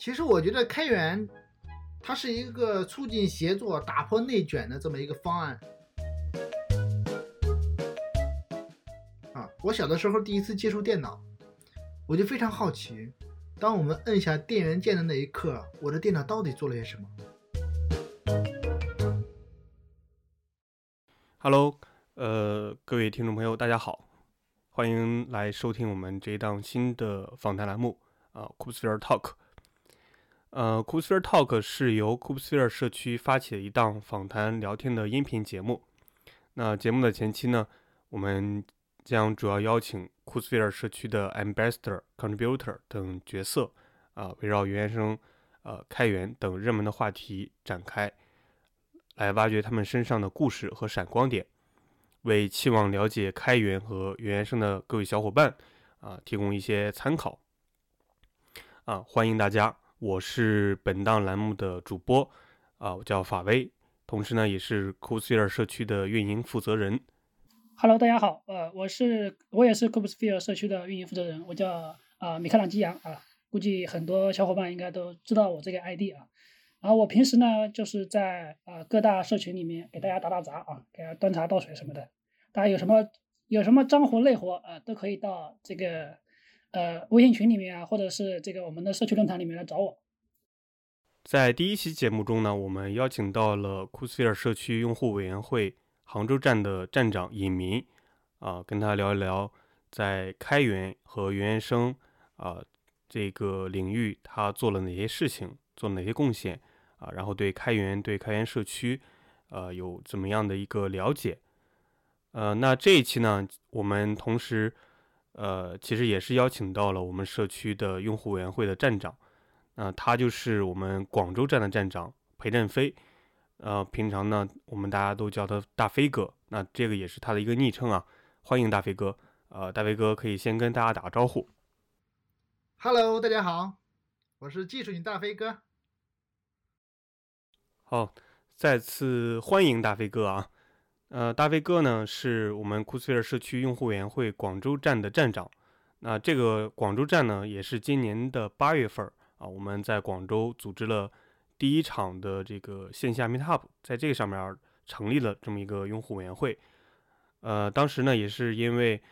其实我觉得开源，它是一个促进协作、打破内卷的这么一个方案。啊，我小的时候第一次接触电脑，我就非常好奇，当我们摁下电源键的那一刻，我的电脑到底做了些什么？Hello，呃，各位听众朋友，大家好，欢迎来收听我们这一档新的访谈栏目啊，Kubernetes Talk。呃 k u b e s p h e r Talk 是由 k u b e s p h e r e 社区发起的一档访谈聊天的音频节目。那节目的前期呢，我们将主要邀请 k u b e s p h e r e 社区的 Ambassador、Contributor 等角色，啊，围绕原生、呃开源等热门的话题展开，来挖掘他们身上的故事和闪光点，为期望了解开源和原生的各位小伙伴，啊，提供一些参考。啊，欢迎大家。我是本档栏目的主播，啊，我叫法威，同时呢，也是 c o s p h e r e 社区的运营负责人。Hello，大家好，呃，我是我也是 c o s p h e r e 社区的运营负责人，我叫啊米开朗基扬啊，估计很多小伙伴应该都知道我这个 ID 啊。然后我平时呢，就是在啊各大社群里面给大家打打杂啊，给大家端茶倒水什么的。大家有什么有什么脏活累活啊，都可以到这个。呃，微信群里面啊，或者是这个我们的社区论坛里面来找我。在第一期节目中呢，我们邀请到了库斯菲尔社区用户委员会杭州站的站长尹明，啊，跟他聊一聊在开源和原生啊这个领域他做了哪些事情，做了哪些贡献啊，然后对开源、对开源社区，呃，有怎么样的一个了解？呃，那这一期呢，我们同时。呃，其实也是邀请到了我们社区的用户委员会的站长，那他就是我们广州站的站长裴振飞，呃，平常呢我们大家都叫他大飞哥，那这个也是他的一个昵称啊，欢迎大飞哥，呃，大飞哥可以先跟大家打个招呼。Hello，大家好，我是技术女大飞哥。好，再次欢迎大飞哥啊。呃，大飞哥呢是我们库斯菲尔社区用户委员会广州站的站长。那这个广州站呢，也是今年的八月份啊，我们在广州组织了第一场的这个线下 Meetup，在这个上面成立了这么一个用户委员会。呃，当时呢也是因为，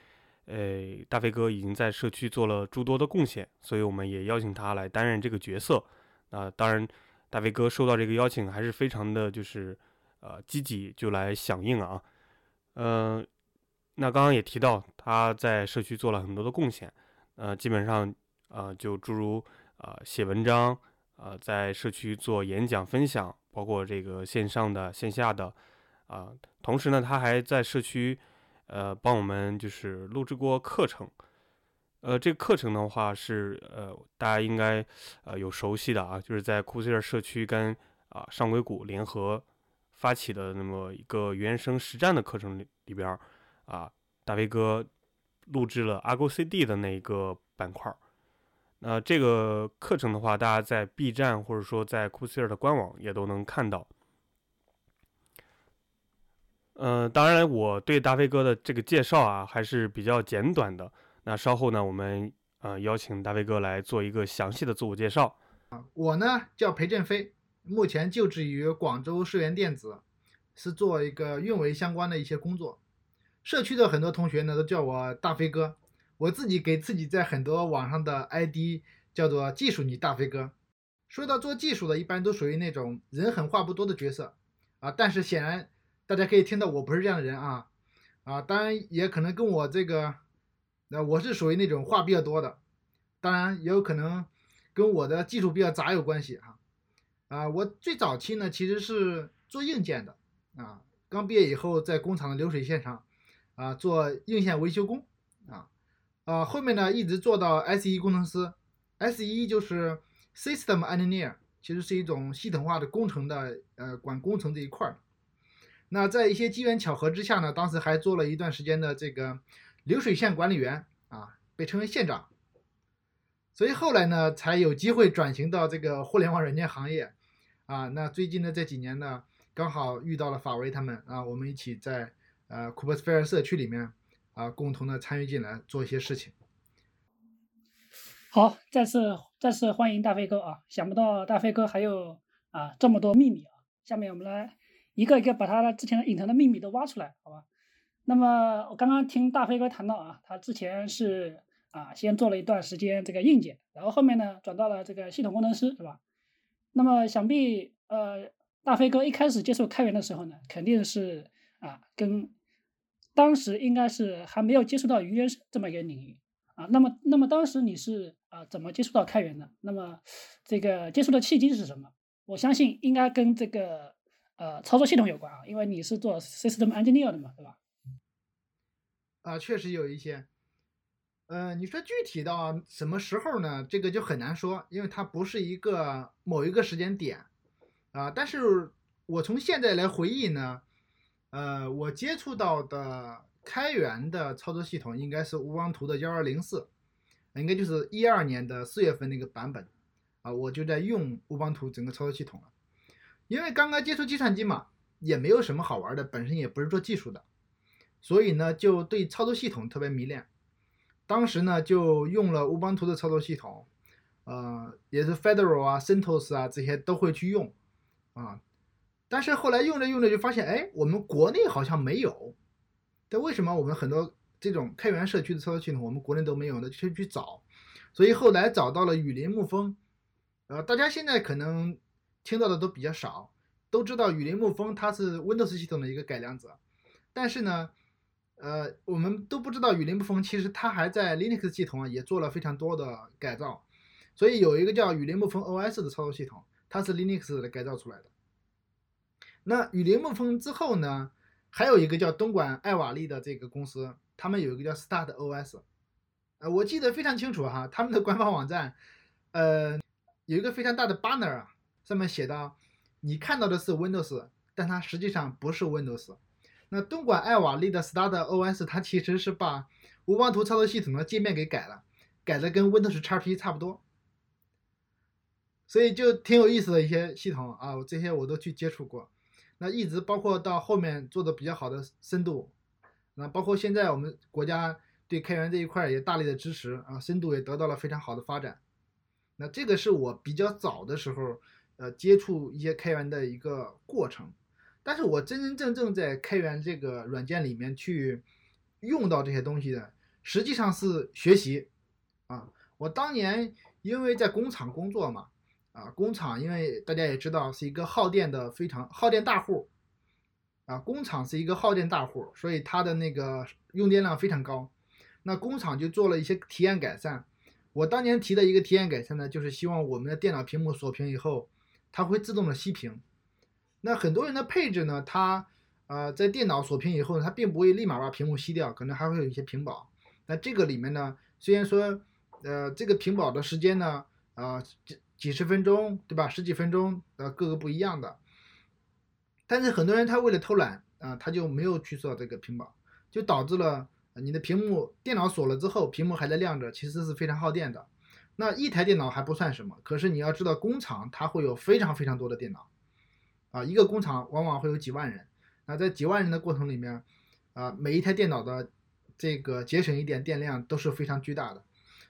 呃，大飞哥已经在社区做了诸多的贡献，所以我们也邀请他来担任这个角色。啊，当然，大飞哥收到这个邀请还是非常的就是。呃，积极就来响应啊，嗯，那刚刚也提到他在社区做了很多的贡献，呃，基本上呃就诸如呃写文章，呃在社区做演讲分享，包括这个线上的线下的啊，同时呢他还在社区呃帮我们就是录制过课程，呃这个课程的话是呃大家应该呃有熟悉的啊，就是在库斯尔社区跟啊上硅谷联合。发起的那么一个原生实战的课程里里边啊，大飞哥录制了 Argo CD 的那一个板块那这个课程的话，大家在 B 站或者说在库斯尔的官网也都能看到。嗯，当然我对大飞哥的这个介绍啊还是比较简短的。那稍后呢，我们呃邀请大飞哥来做一个详细的自我介绍。啊，我呢叫裴振飞。目前就职于广州世源电子，是做一个运维相关的一些工作。社区的很多同学呢都叫我大飞哥，我自己给自己在很多网上的 ID 叫做技术女大飞哥。说到做技术的，一般都属于那种人狠话不多的角色啊。但是显然大家可以听到我不是这样的人啊啊，当然也可能跟我这个，那我是属于那种话比较多的，当然也有可能跟我的技术比较杂有关系哈。啊，啊我最早期呢其实是做硬件的，啊，刚毕业以后在工厂的流水线上，啊，做硬件维修工，啊，啊，后面呢一直做到 SE 工程师，SE 就是 System Engineer，其实是一种系统化的工程的，呃，管工程这一块儿。那在一些机缘巧合之下呢，当时还做了一段时间的这个流水线管理员，啊，被称为线长。所以后来呢，才有机会转型到这个互联网软件行业。啊，那最近的这几年呢，刚好遇到了法维他们啊，我们一起在呃库珀斯菲尔社区里面啊，共同的参与进来做一些事情。好，再次再次欢迎大飞哥啊！想不到大飞哥还有啊这么多秘密啊！下面我们来一个一个把他的之前的隐藏的秘密都挖出来，好吧？那么我刚刚听大飞哥谈到啊，他之前是啊先做了一段时间这个硬件，然后后面呢转到了这个系统工程师，是吧？那么想必呃大飞哥一开始接触开源的时候呢，肯定是啊跟当时应该是还没有接触到云原这么一个领域啊。那么那么当时你是啊怎么接触到开源的？那么这个接触的契机是什么？我相信应该跟这个呃操作系统有关啊，因为你是做 system engineer 的嘛，对吧？啊，确实有一些，呃，你说具体到什么时候呢？这个就很难说，因为它不是一个某一个时间点，啊，但是我从现在来回忆呢，呃，我接触到的开源的操作系统应该是乌邦图的幺二零四，应该就是一二年的四月份那个版本，啊，我就在用乌邦图整个操作系统了，因为刚刚接触计算机嘛，也没有什么好玩的，本身也不是做技术的。所以呢，就对操作系统特别迷恋。当时呢，就用了乌邦图的操作系统，呃，也是 Fedora 啊、CentOS 啊这些都会去用啊。但是后来用着用着就发现，哎，我们国内好像没有。但为什么我们很多这种开源社区的操作系统，我们国内都没有呢？就去找。所以后来找到了雨林牧风，呃，大家现在可能听到的都比较少，都知道雨林牧风它是 Windows 系统的一个改良者，但是呢。呃，我们都不知道雨林牧风其实它还在 Linux 系统啊也做了非常多的改造，所以有一个叫雨林牧风 OS 的操作系统，它是 Linux 的改造出来的。那雨林牧风之后呢，还有一个叫东莞爱瓦利的这个公司，他们有一个叫 Start OS，呃，我记得非常清楚哈，他们的官方网站，呃，有一个非常大的 banner 啊，上面写到，你看到的是 Windows，但它实际上不是 Windows。那东莞爱瓦力的 Start OS，它其实是把乌邦图操作系统的界面给改了，改的跟 Windows XP 差不多，所以就挺有意思的一些系统啊，这些我都去接触过。那一直包括到后面做的比较好的深度，那包括现在我们国家对开源这一块也大力的支持啊，深度也得到了非常好的发展。那这个是我比较早的时候，呃，接触一些开源的一个过程。但是我真真正正在开源这个软件里面去用到这些东西的，实际上是学习啊。我当年因为在工厂工作嘛，啊，工厂因为大家也知道是一个耗电的非常耗电大户，啊，工厂是一个耗电大户，所以它的那个用电量非常高。那工厂就做了一些体验改善。我当年提的一个体验改善呢，就是希望我们的电脑屏幕锁屏以后，它会自动的熄屏。那很多人的配置呢，它呃在电脑锁屏以后呢，它并不会立马把屏幕熄掉，可能还会有一些屏保。那这个里面呢，虽然说呃这个屏保的时间呢，啊几几十分钟，对吧？十几分钟，呃各个不一样的。但是很多人他为了偷懒啊，他就没有去做这个屏保，就导致了你的屏幕电脑锁了之后，屏幕还在亮着，其实是非常耗电的。那一台电脑还不算什么，可是你要知道工厂它会有非常非常多的电脑。啊，一个工厂往往会有几万人，那在几万人的过程里面，啊，每一台电脑的这个节省一点电量都是非常巨大的，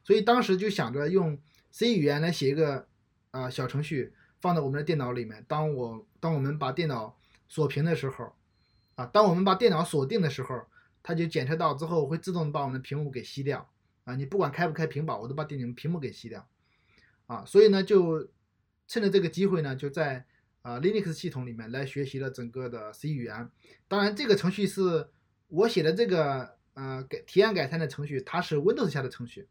所以当时就想着用 C 语言来写一个啊小程序，放在我们的电脑里面。当我当我们把电脑锁屏的时候，啊，当我们把电脑锁定的时候，它就检测到之后会自动把我们的屏幕给熄掉。啊，你不管开不开屏保，我都把电脑屏幕给熄掉。啊，所以呢，就趁着这个机会呢，就在啊，Linux 系统里面来学习了整个的 C 语言。当然，这个程序是我写的这个呃改体验改善的程序，它是 Windows 下的程序。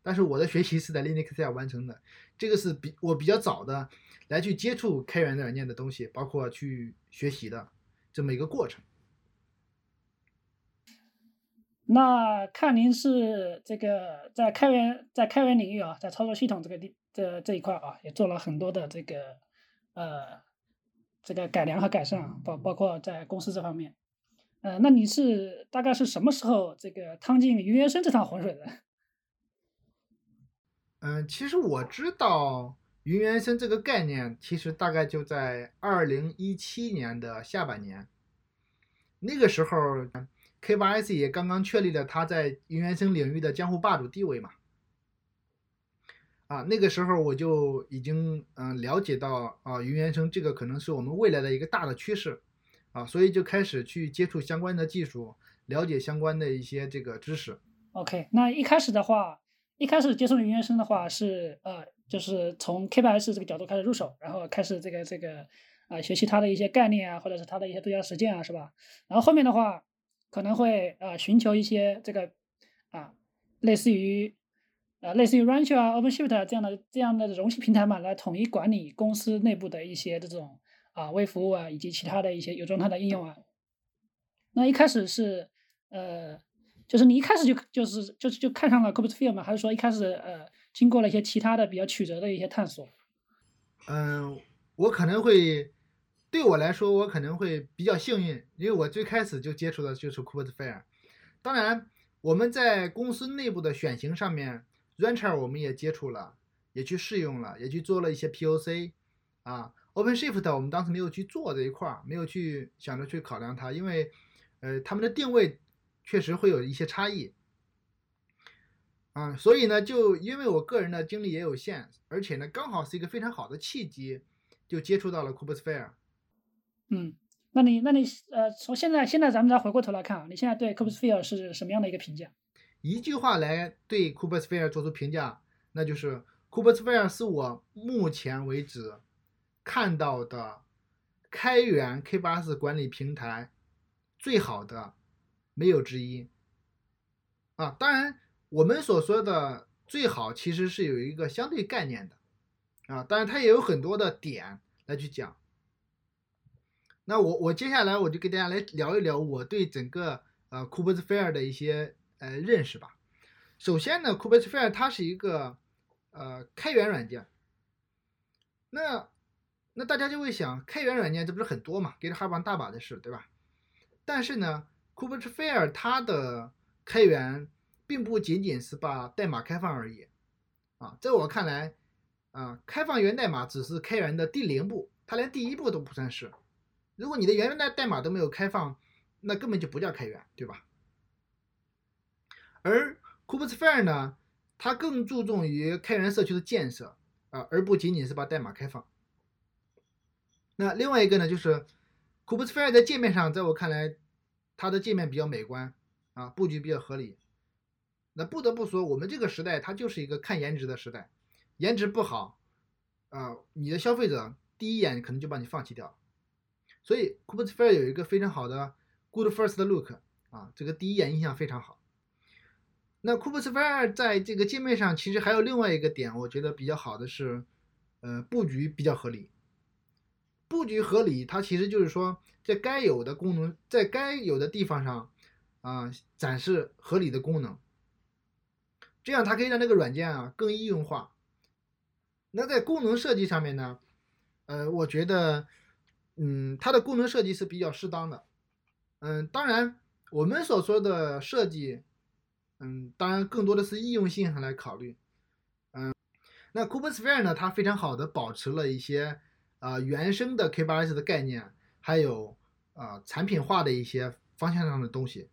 但是我的学习是在 Linux 下完成的。这个是比我比较早的来去接触开源的软件的东西，包括去学习的这么一个过程。那看您是这个在开源在开源领域啊，在操作系统这个地这这一块啊，也做了很多的这个呃。这个改良和改善，包包括在公司这方面，呃，那你是大概是什么时候这个趟进云原生这趟浑水的？嗯，其实我知道云原生这个概念，其实大概就在二零一七年的下半年，那个时候 K8s 也刚刚确立了它在云原生领域的江湖霸主地位嘛。啊，那个时候我就已经嗯、了解到啊云原生这个可能是我们未来的一个大的趋势啊，所以就开始去接触相关的技术，了解相关的一些这个知识。OK，那一开始的话，一开始接触云原生的话是呃，就是从 KPS 这个角度开始入手，然后开始这个这个啊、学习它的一些概念啊，或者是它的一些对焦实践啊，是吧？然后后面的话可能会呃寻求一些这个啊，类似于呃类似于 Rancher 啊、OpenShift 啊这样的这样的容器平台嘛，来统一管理公司内部的一些这种啊微服务啊，以及其他的一些有状态的应用啊。那一开始是呃，就是你一开始就就是就是就看上了 Kubernetes 吗？还是说一开始呃经过了一些其他的比较曲折的一些探索？嗯，我可能会对我来说，我可能会比较幸运，因为我最开始就接触的就是 Kubernetes。当然，我们在公司内部的选型上面，Rancher 我们也接触了，也去试用了，也去做了一些 POC 啊。OpenShift 我们当时没有去做这一块儿，没有去想着去考量它，因为呃他们的定位确实会有一些差异。啊，所以呢，就因为我个人的精力也有限，而且呢，刚好是一个非常好的契机，就接触到了 Kubernetes。嗯，那你那你呃从现在现在咱们再回过头来看啊，你现在对 Kubernetes 是什么样的一个评价？一句话来对 Kubernetes 做出评价，那就是 Kubernetes 是我目前为止看到的开源 K8s 管理平台最好的，没有之一。啊，当然我们所说的最好其实是有一个相对概念的，啊，当然它也有很多的点来去讲。那我我接下来我就给大家来聊一聊我对整个呃 Kubernetes 的一些呃认识吧。首先呢，Kubernetes 它是一个呃开源软件。那那大家就会想，开源软件这不是很多嘛，GitHub 大把的事，对吧？但是呢，Kubernetes 它的开源并不仅仅是把代码开放而已啊，在我看来，啊，开放源代码只是开源的第零步，它连第一步都不算是。如果你的源代代码都没有开放，那根本就不叫开源，对吧？而 Kubernetes 呢，它更注重于开源社区的建设啊，而不仅仅是把代码开放。那另外一个呢，就是 Kubernetes 在界面上，在我看来，它的界面比较美观啊，布局比较合理。那不得不说，我们这个时代它就是一个看颜值的时代，颜值不好啊，你的消费者第一眼可能就把你放弃掉。所以 Kubernetes 有一个非常好的 Good First Look 啊，这个第一眼印象非常好。那 Kubernetes 在这个界面上，其实还有另外一个点，我觉得比较好的是，呃，布局比较合理。布局合理，它其实就是说，在该有的功能，在该有的地方上，啊、展示合理的功能，这样它可以让这个软件啊更易用化。那在功能设计上面呢，呃，我觉得，嗯，它的功能设计是比较适当的。嗯，当然，我们所说的设计，嗯，当然更多的是应用性上来考虑。嗯，那 Kubernetes 呢，它非常好的保持了一些啊、呃原生的 K8s 的概念，还有啊、呃产品化的一些方向上的东西。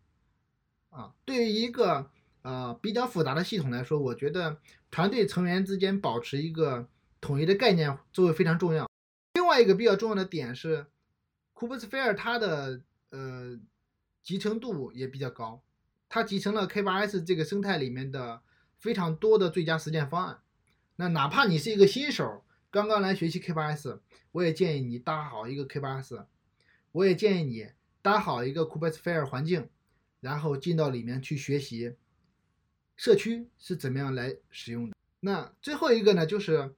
啊，对于一个呃比较复杂的系统来说，我觉得团队成员之间保持一个统一的概念作为非常重要。另外一个比较重要的点是，Kubernetes 它的呃集成度也比较高，它集成了 K8s 这个生态里面的非常多的最佳实践方案。那哪怕你是一个新手，刚刚来学习 K8s，我也建议你搭好一个 K8s，我也建议你搭好一个 Kubernetes 环境，然后进到里面去学习社区是怎么样来使用的。那最后一个呢，就是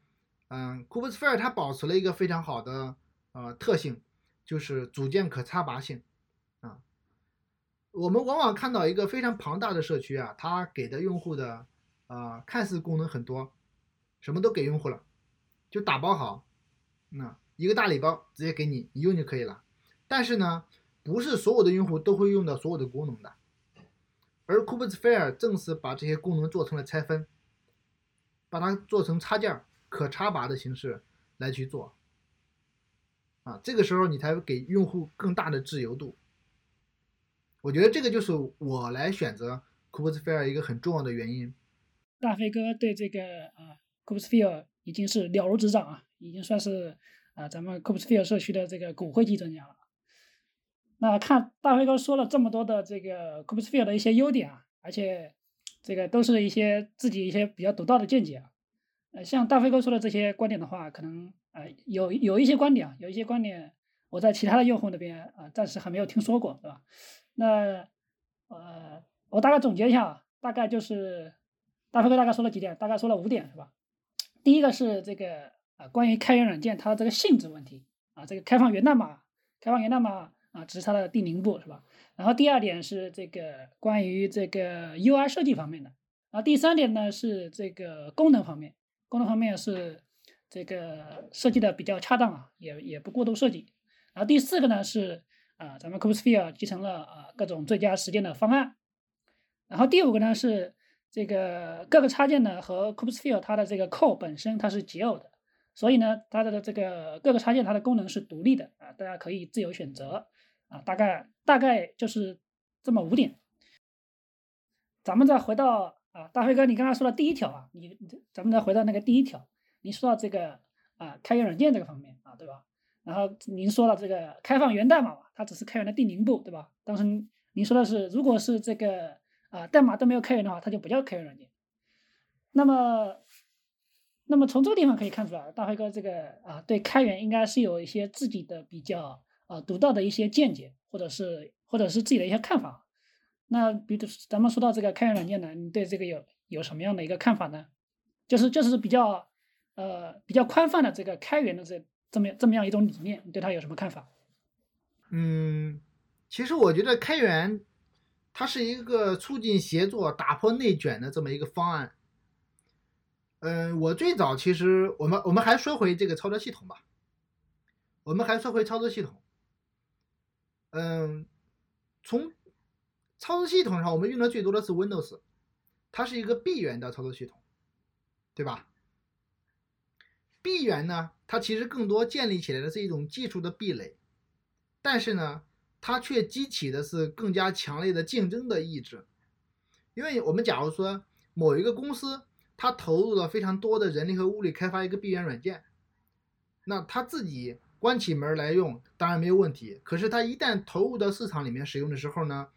嗯，Kubernetes 它保持了一个非常好的呃特性，就是组件可插拔性。我们往往看到一个非常庞大的社区啊，它给的用户的呃看似功能很多，什么都给用户了，就打包好，那一个大礼包直接给你，你用就可以了。但是呢，不是所有的用户都会用到所有的功能的，而 Kubernetes 正是把这些功能做成了拆分，把它做成插件可插拔的形式来去做。啊，这个时候你才会给用户更大的自由度。我觉得这个就是我来选择 Kubernetes 一个很重要的原因。大飞哥对这个啊 Kubesphere 已经是了如指掌啊，已经算是啊咱们 Kubesphere 社区的这个骨灰级专家了。那看大飞哥说了这么多的这个 Kubesphere 的一些优点啊，而且这个都是一些自己一些比较独到的见解啊。呃，像大飞哥说的这些观点的话，可能呃有有一些观点啊，有一些观点我在其他的用户那边啊暂时还没有听说过，对吧？那呃我大概总结一下，大概就是大飞哥大概说了几点，大概说了五点是吧？第一个是这个啊关于开源软件它的这个性质问题啊，这个开放源代码，开放源代码。啊，只是它的第零步是吧？然后第二点是这个关于这个 UI 设计方面的，然后第三点呢是这个功能方面，功能方面是这个设计的比较恰当啊，也也不过度设计。然后第四个呢是啊，咱们 Cubesphere 集成了啊各种最佳实践的方案。然后第五个呢是这个各个插件呢和 Cubesphere 它的这个 core 本身它是解耦的，所以呢它的这个各个插件它的功能是独立的啊，大家可以自由选择。啊，大概大概就是这么五点。咱们再回到啊，大飞哥，你刚才说的第一条啊，你咱们再回到那个第一条，你说到这个啊，开源软件这个方面啊，对吧？然后您说了这个开放源代码嘛，它只是开源的第零步，对吧？当时您说的是，如果是这个啊代码都没有开源的话，它就不叫开源软件。那么，那么从这个地方可以看出来，大飞哥这个啊，对开源应该是有一些自己的比较。啊，独到的一些见解，或者是或者是自己的一些看法。那比如咱们说到这个开源软件呢，你对这个有有什么样的一个看法呢？就是就是比较呃比较宽泛的这个开源的这这么这么样一种理念，你对它有什么看法？嗯，其实我觉得开源它是一个促进协作、打破内卷的这么一个方案。嗯，我最早其实我们我们还说回这个操作系统吧，我们还说回操作系统。嗯，从操作系统上，我们用的最多的是 Windows，它是一个闭源的操作系统，对吧？闭源呢，它其实更多建立起来的是一种技术的壁垒，但是呢，它却激起的是更加强烈的竞争的意志。因为我们假如说某一个公司，它投入了非常多的人力和物力开发一个闭源软件，那它自己。关起门来用当然没有问题，可是它一旦投入到市场里面使用的时候呢，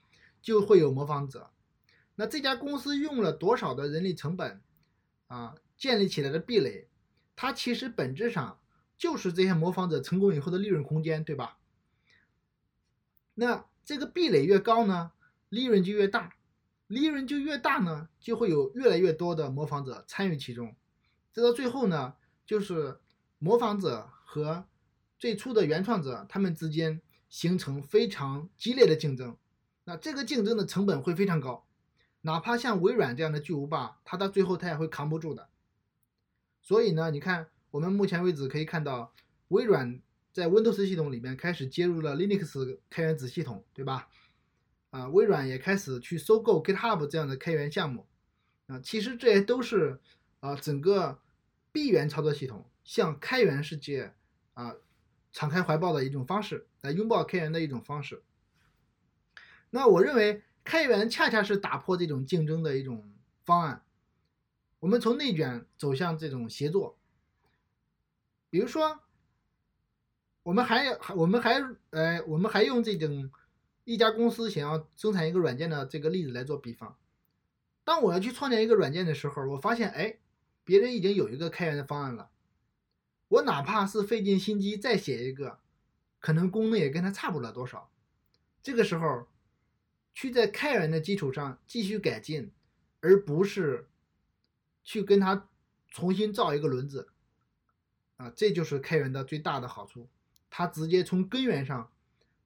就会有模仿者。那这家公司用了多少的人力成本啊，建立起来的壁垒，它其实本质上就是这些模仿者成功以后的利润空间，对吧？那这个壁垒越高呢，利润就越大，利润就越大呢，就会有越来越多的模仿者参与其中，这到最后呢，就是模仿者和最初的原创者，他们之间形成非常激烈的竞争，那这个竞争的成本会非常高，哪怕像微软这样的巨无霸，它到最后它也会扛不住的。所以呢，你看，我们目前为止可以看到，微软在 Windows 系统里面开始接入了 Linux 开源子系统，对吧？啊，微软也开始去收购 GitHub 这样的开源项目，啊，其实这些都是啊整个闭源操作系统向开源世界啊。敞开怀抱的一种方式，来拥抱开源的一种方式。那我认为开源恰恰是打破这种竞争的一种方案。我们从内卷走向这种协作。比如说，我们还我们还呃我们还用这种一家公司想要生产一个软件的这个例子来做比方。当我要去创建一个软件的时候，我发现哎，别人已经有一个开源的方案了。我哪怕是费尽心机再写一个，可能功能也跟他差不了多少。这个时候，去在开源的基础上继续改进，而不是去跟它重新造一个轮子，啊，这就是开源的最大的好处。它直接从根源上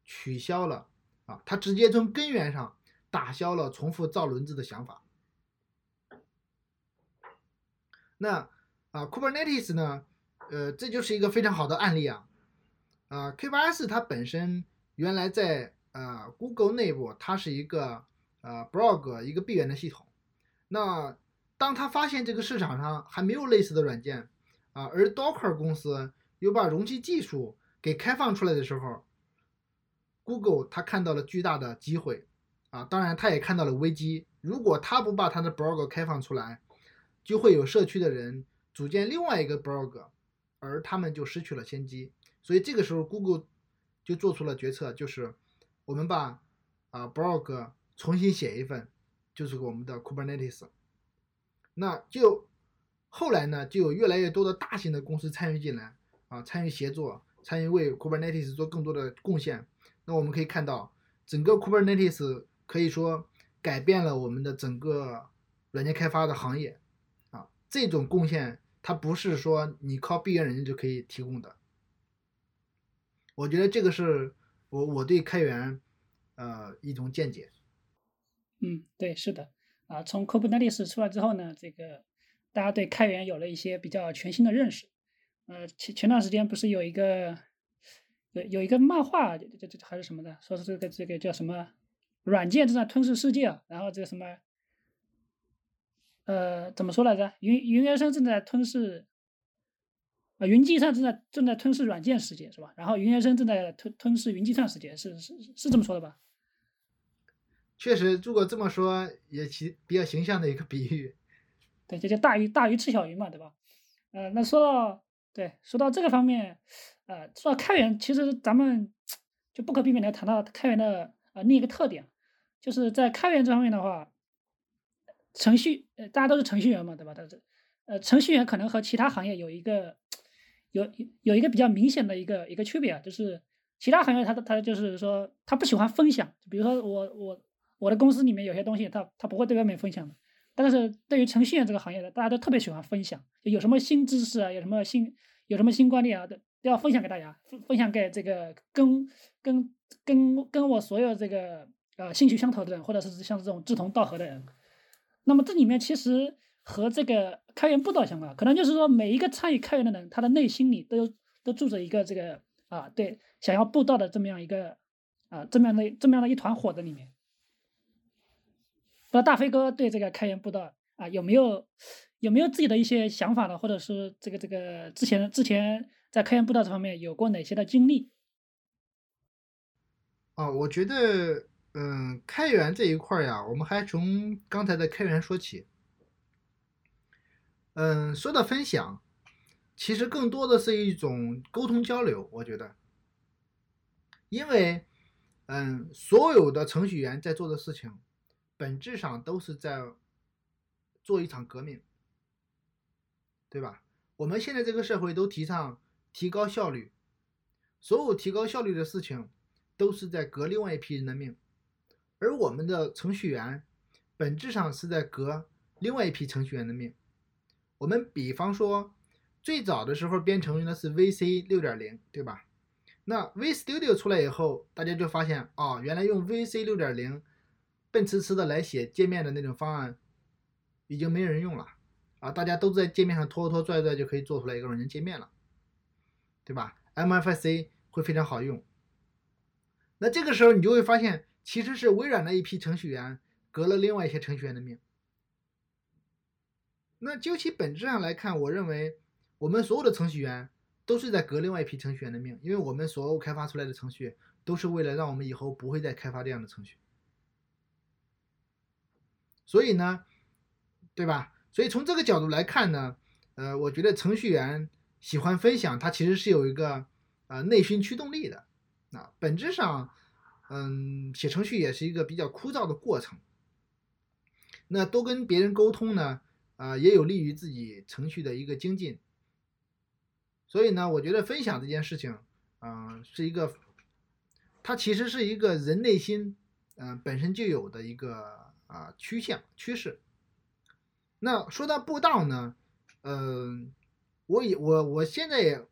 取消了啊，它直接从根源上打消了重复造轮子的想法。那啊，Kubernetes 呢？呃，这就是一个非常好的案例啊，啊，K8s 它本身原来在呃 Google 内部，它是一个呃 blog 一个闭源的系统。那当他发现这个市场上还没有类似的软件啊，而 Docker 公司又把容器技术给开放出来的时候，Google 他看到了巨大的机会啊，当然他也看到了危机。如果他不把他的 blog 开放出来，就会有社区的人。组建另外一个 blog，而他们就失去了先机。所以这个时候，Google 就做出了决策，就是我们把啊 blog 重新写一份，就是我们的 Kubernetes。那就后来呢，就有越来越多的大型的公司参与进来啊，参与协作，参与为 Kubernetes 做更多的贡献。那我们可以看到，整个 Kubernetes 可以说改变了我们的整个软件开发的行业啊。这种贡献，它不是说你靠闭源软件就可以提供的。我觉得这个是我我对开源呃一种见解。嗯，对，是的。啊，从 Kubernetes 出来之后呢，这个大家对开源有了一些比较全新的认识。呃，前前段时间不是有一个有有一个漫画，这这还是什么的，说是这个这个叫什么软件正在吞噬世界，然后这个什么呃怎么说来着？云云原生正在吞噬啊，云计算正在正在吞噬软件世界是吧？然后云原生正在吞吞噬云计算世界，是是是这么说的吧？确实，如果这么说，也其比较形象的一个比喻。对，这叫大鱼大鱼吃小鱼嘛，对吧？呃，那说到对，说到这个方面，呃，说到开源，其实咱们就不可避免的谈到开源的呃另一个特点，就是在开源这方面的话，程序呃大家都是程序员嘛，对吧？但是呃程序员可能和其他行业有一个有有一个比较明显的一个一个区别啊，就是其他行业他他就是说他不喜欢分享，比如说我我。我的公司里面有些东西，他他不会对外面分享的。但是对于程序员这个行业的，大家都特别喜欢分享，有什么新知识啊，有什么新有什么新观念啊，都都要分享给大家，分分享给这个跟跟跟跟我所有这个呃兴趣相投的人，或者是像这种志同道合的人。那么这里面其实和这个开源步道相关，可能就是说每一个参与开源的人，他的内心里都都住着一个这个啊，对，想要布道的这么样一个啊这么样的这么样的一团火在里面。大飞哥对这个开源步道啊，有没有有没有自己的一些想法呢？或者是这个这个之前之前在开源步道这方面有过哪些的经历？哦，我觉得，嗯，开源这一块呀，我们还从刚才的开源说起。嗯，说到分享，其实更多的是一种沟通交流，我觉得，因为，嗯，所有的程序员在做的事情。本质上都是在做一场革命，对吧？我们现在这个社会都提倡提高效率，所有提高效率的事情都是在革另外一批人的命，而我们的程序员本质上是在革另外一批程序员的命。我们比方说，最早的时候编程用的是 VC 六点零，对吧？那 VStudio 出来以后，大家就发现，哦，原来用 VC 六点零。笨呲呲的来写界面的那种方案，已经没人用了啊！大家都在界面上拖拖拽拽就可以做出来一个软件界面了，对吧？MFC 会非常好用。那这个时候你就会发现，其实是微软的一批程序员革了另外一些程序员的命。那就其本质上来看，我认为我们所有的程序员都是在革另外一批程序员的命，因为我们所有开发出来的程序都是为了让我们以后不会再开发这样的程序。所以呢，对吧？所以从这个角度来看呢，呃，我觉得程序员喜欢分享，他其实是有一个呃内心驱动力的。那本质上，嗯，写程序也是一个比较枯燥的过程。那多跟别人沟通呢，啊，也有利于自己程序的一个精进。所以呢，我觉得分享这件事情，嗯，是一个，它其实是一个人内心，嗯，本身就有的一个。啊，趋向趋势。那说到步道呢，嗯，我也我我现在也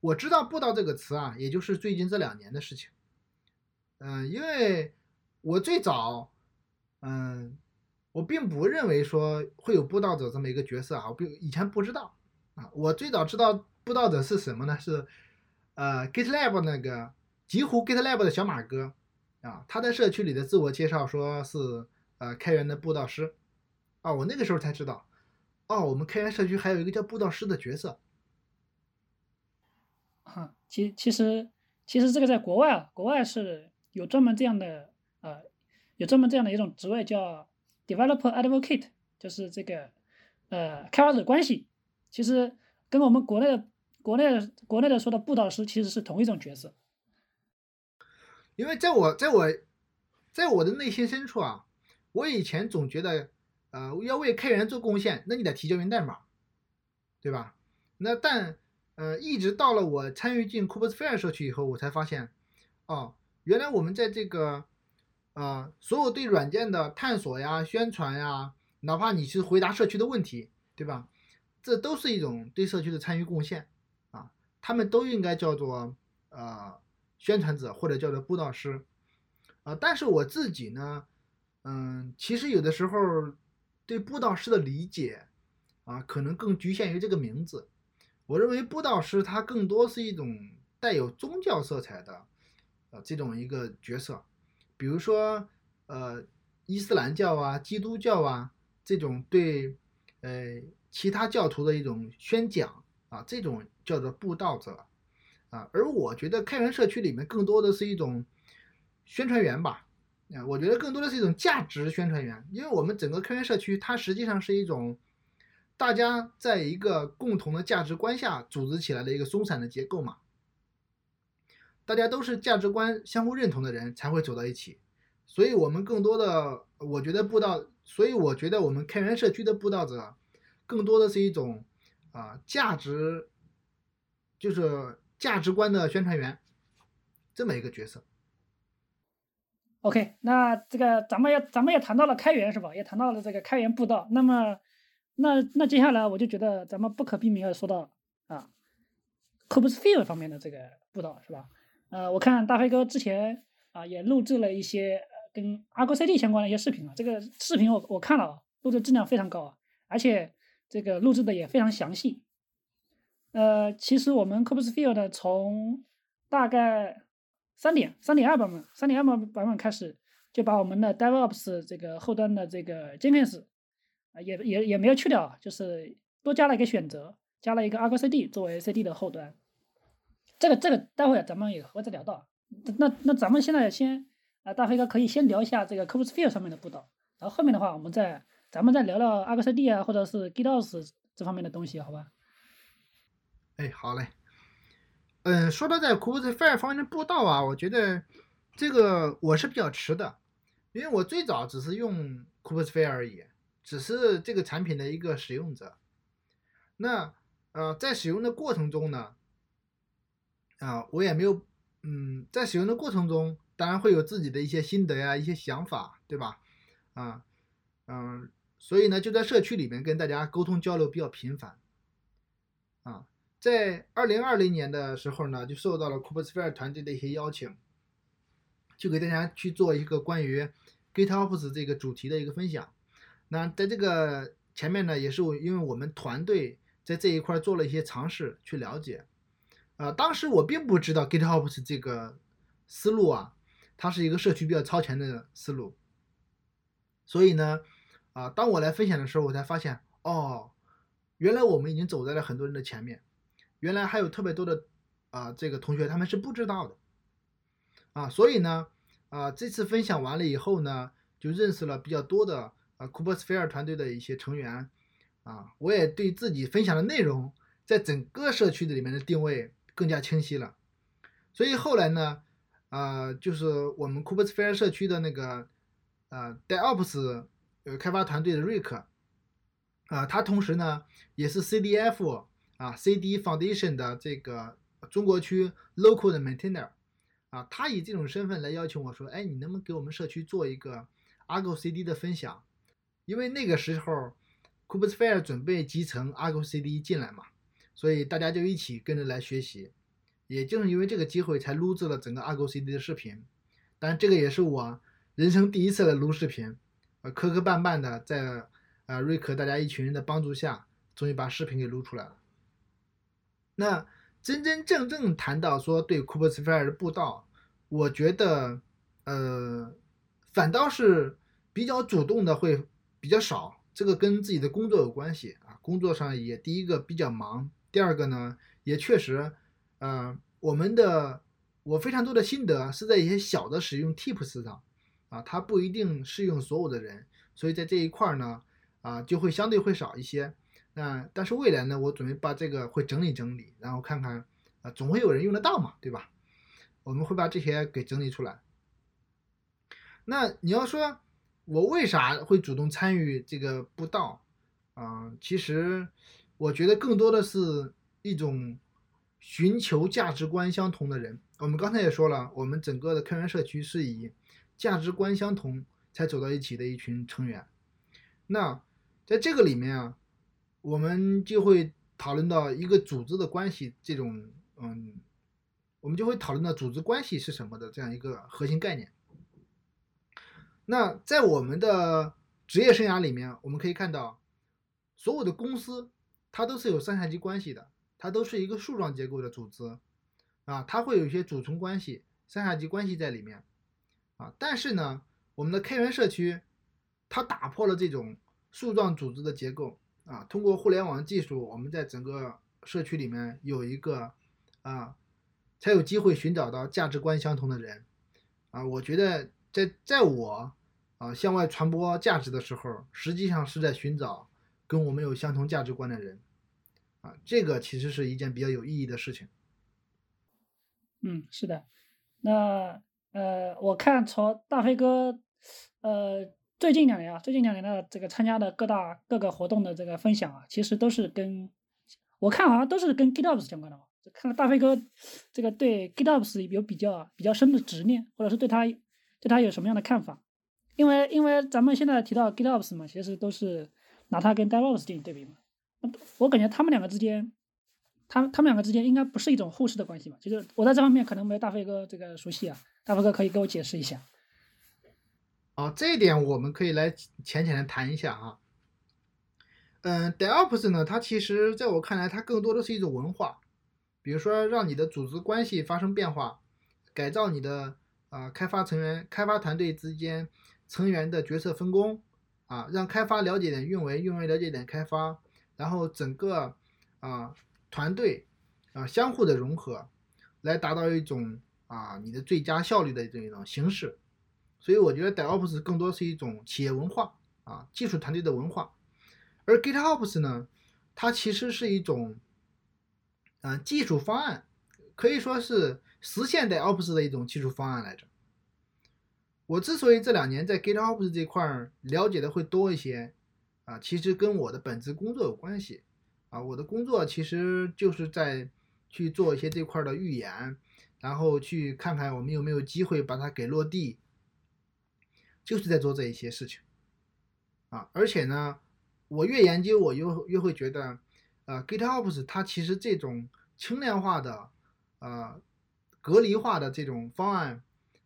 我知道步道这个词啊，也就是最近这两年的事情。嗯，因为我最早，嗯，我并不认为说会有布道者这么一个角色啊，我不以前不知道啊。我最早知道布道者是什么呢？是呃，GitLab 那个极狐 GitLab 的小马哥啊，他在社区里的自我介绍说是。呃，开源的布道师，啊，我那个时候才知道，哦，我们开源社区还有一个叫布道师的角色。哈，其其实其实这个在国外啊，国外是有专门这样的呃，有专门这样的一种职位叫 developer advocate，就是这个呃开发者关系其实跟我们国内的国内的国内的说的布道师其实是同一种角色。因为在我在我在我的内心深处啊，我以前总觉得，呃，要为开源做贡献，那你得提交源代码，对吧？那但呃，一直到了我参与进 Kubernetes 社区以后，我才发现，哦，原来我们在这个呃，所有对软件的探索呀、宣传呀，哪怕你是回答社区的问题，对吧？这都是一种对社区的参与贡献啊，他们都应该叫做呃。宣传者或者叫做布道师，啊，但是我自己呢，嗯，其实有的时候对布道师的理解，啊，可能更局限于这个名字。我认为布道师他更多是一种带有宗教色彩的，呃，这种一个角色，比如说，呃，伊斯兰教啊、基督教啊这种对，呃，其他教徒的一种宣讲啊，这种叫做布道者。啊，而我觉得开源社区里面更多的是一种宣传员吧，啊，我觉得更多的是一种价值宣传员，因为我们整个开源社区它实际上是一种大家在一个共同的价值观下组织起来的一个松散的结构嘛，大家都是价值观相互认同的人才会走到一起，所以我们更多的，我觉得布道，所以我觉得我们开源社区的布道者更多的是一种啊价值，就是。价值观的宣传员，这么一个角色。OK，那这个咱们也咱们也谈到了开源是吧？也谈到了这个开源步道。那么，那那接下来我就觉得咱们不可避免要说到啊 c o b e s f i e l 方面的这个步道是吧？呃，我看大飞哥之前啊也录制了一些跟 Argo CD 相关的一些视频啊，这个视频我我看了啊，录制质量非常高啊，而且这个录制的也非常详细。呃，其实我们 Kubernetes 从大概三点三点二版本三点二版版本开始，就把我们的 DevOps 这个后端的这个 Jenkins 啊，也也也没有去掉，就是多加了一个选择，加了一个 Argo CD 作为 CD 的后端。这个这个待会咱们也会再聊到。那那咱们现在先啊，大飞哥可以先聊一下这个 Kubernetes 上面的步道，然后后面的话我们再咱们再聊聊 Argo CD 啊，或者是 GitOps 这方面的东西，好吧？哎，好嘞，嗯，说到在 Kubernetes 方面的步道啊，我觉得这个我是比较迟的，因为我最早只是用 Kubernetes 而已，只是这个产品的一个使用者。那呃，在使用的过程中呢，啊，我也没有，嗯，在使用的过程中，当然会有自己的一些心得呀，一些想法，对吧？啊，嗯，所以呢，就在社区里面跟大家沟通交流比较频繁，在二零二零年的时候呢，就受到了 Kubernetes 团队的一些邀请，就给大家去做一个关于 GitOps 这个主题的一个分享。那在这个前面呢，也是我因为我们团队在这一块做了一些尝试去了解。呃，当时我并不知道 GitOps 这个思路啊，它是一个社区比较超前的思路。所以呢，啊，当我来分享的时候，我才发现，哦，原来我们已经走在了很多人的前面。原来还有特别多的啊，这个同学他们是不知道的啊，所以呢，啊，这次分享完了以后呢，就认识了比较多的啊 c o p e r s p h e r e 团队的一些成员啊，我也对自己分享的内容在整个社区的里面的定位更加清晰了。所以后来呢，啊，就是我们 c o p e r s p h e r e 社区的那个呃 DevOps 呃开发团队的瑞克啊，他同时呢也是 CDF。啊，CD Foundation 的这个中国区 local 的 maintainer，啊，他以这种身份来邀请我说，哎，你能不能给我们社区做一个 Argo CD 的分享？因为那个时候 Kubernetes 准备集成 Argo CD 进来嘛，所以大家就一起跟着来学习。也正是因为这个机会，才录制了整个 Argo CD 的视频。但这个也是我人生第一次来录视频，呃，磕磕绊绊的，在呃瑞克大家一群人的帮助下，终于把视频给录出来了。那真真正正谈到说对 Kubernetes 的步道，我觉得，呃，反倒是比较主动的会比较少。这个跟自己的工作有关系啊，工作上也第一个比较忙，第二个呢，也确实，呃，我们的我非常多的心得是在一些小的使用 Tips 上，啊，它不一定适用所有的人，所以在这一块呢，啊，就会相对会少一些。那但是未来呢，我准备把这个会整理整理，然后看看啊，总会有人用得到嘛，对吧？我们会把这些给整理出来。那你要说，我为啥会主动参与这个布道啊？其实我觉得更多的是一种寻求价值观相同的人。我们刚才也说了，我们整个的开源社区是以价值观相同才走到一起的一群成员。那在这个里面啊，我们就会讨论到一个组织的关系，这种嗯，我们就会讨论到组织关系是什么的这样一个核心概念。那在我们的职业生涯里面，我们可以看到，所有的公司它都是有上下级关系的，它都是一个树状结构的组织，啊，它会有一些主从关系、上下级关系在里面，啊，但是呢，我们的开源社区，它打破了这种树状组织的结构，啊，通过互联网技术，我们在整个社区里面有一个，啊，才有机会寻找到价值观相同的人，啊，我觉得在在我。啊，向外传播价值的时候，实际上是在寻找跟我们有相同价值观的人，啊，这个其实是一件比较有意义的事情。嗯，是的。那呃，我看从大飞哥，呃，最近两年啊，最近两年的这个参加的各大各个活动的这个分享啊，其实都是跟我看好像都是跟 GitOps 相关的嘛。看来大飞哥这个对 GitOps 有比较比较深的执念，或者是对他对他有什么样的看法？因为因为咱们现在提到 GitOps 嘛，其实都是拿它跟 DevOps 进行对比嘛。我感觉他们两个之间，他他们两个之间应该不是一种互斥的关系嘛。就是我在这方面可能没有大飞哥这个熟悉啊，大飞哥可以给我解释一下。哦，这一点我们可以来浅浅的谈一下啊。嗯，DevOps 呢，它其实在我看来，它更多的是一种文化，比如说让你的组织关系发生变化，改造你的啊开发成员、开发团队之间。成员的角色分工，啊，让开发了解点运维，运维了解点开发，然后整个啊团队啊相互的融合，来达到一种啊你的最佳效率的这一种形式。所以我觉得 DevOps 更多是一种企业文化啊，技术团队的文化。而 GitOps 呢，它其实是一种啊技术方案，可以说是实现 DevOps 的一种技术方案来着。我之所以这两年在 GitOps 这块了解的会多一些，啊，其实跟我的本职工作有关系，啊，我的工作其实就是在去做一些这块的预演，然后去看看我们有没有机会把它给落地，就是在做这一些事情，啊，而且呢，我越研究我又越会觉得，啊，GitOps 它其实这种轻量化的，呃，隔离化的这种方案。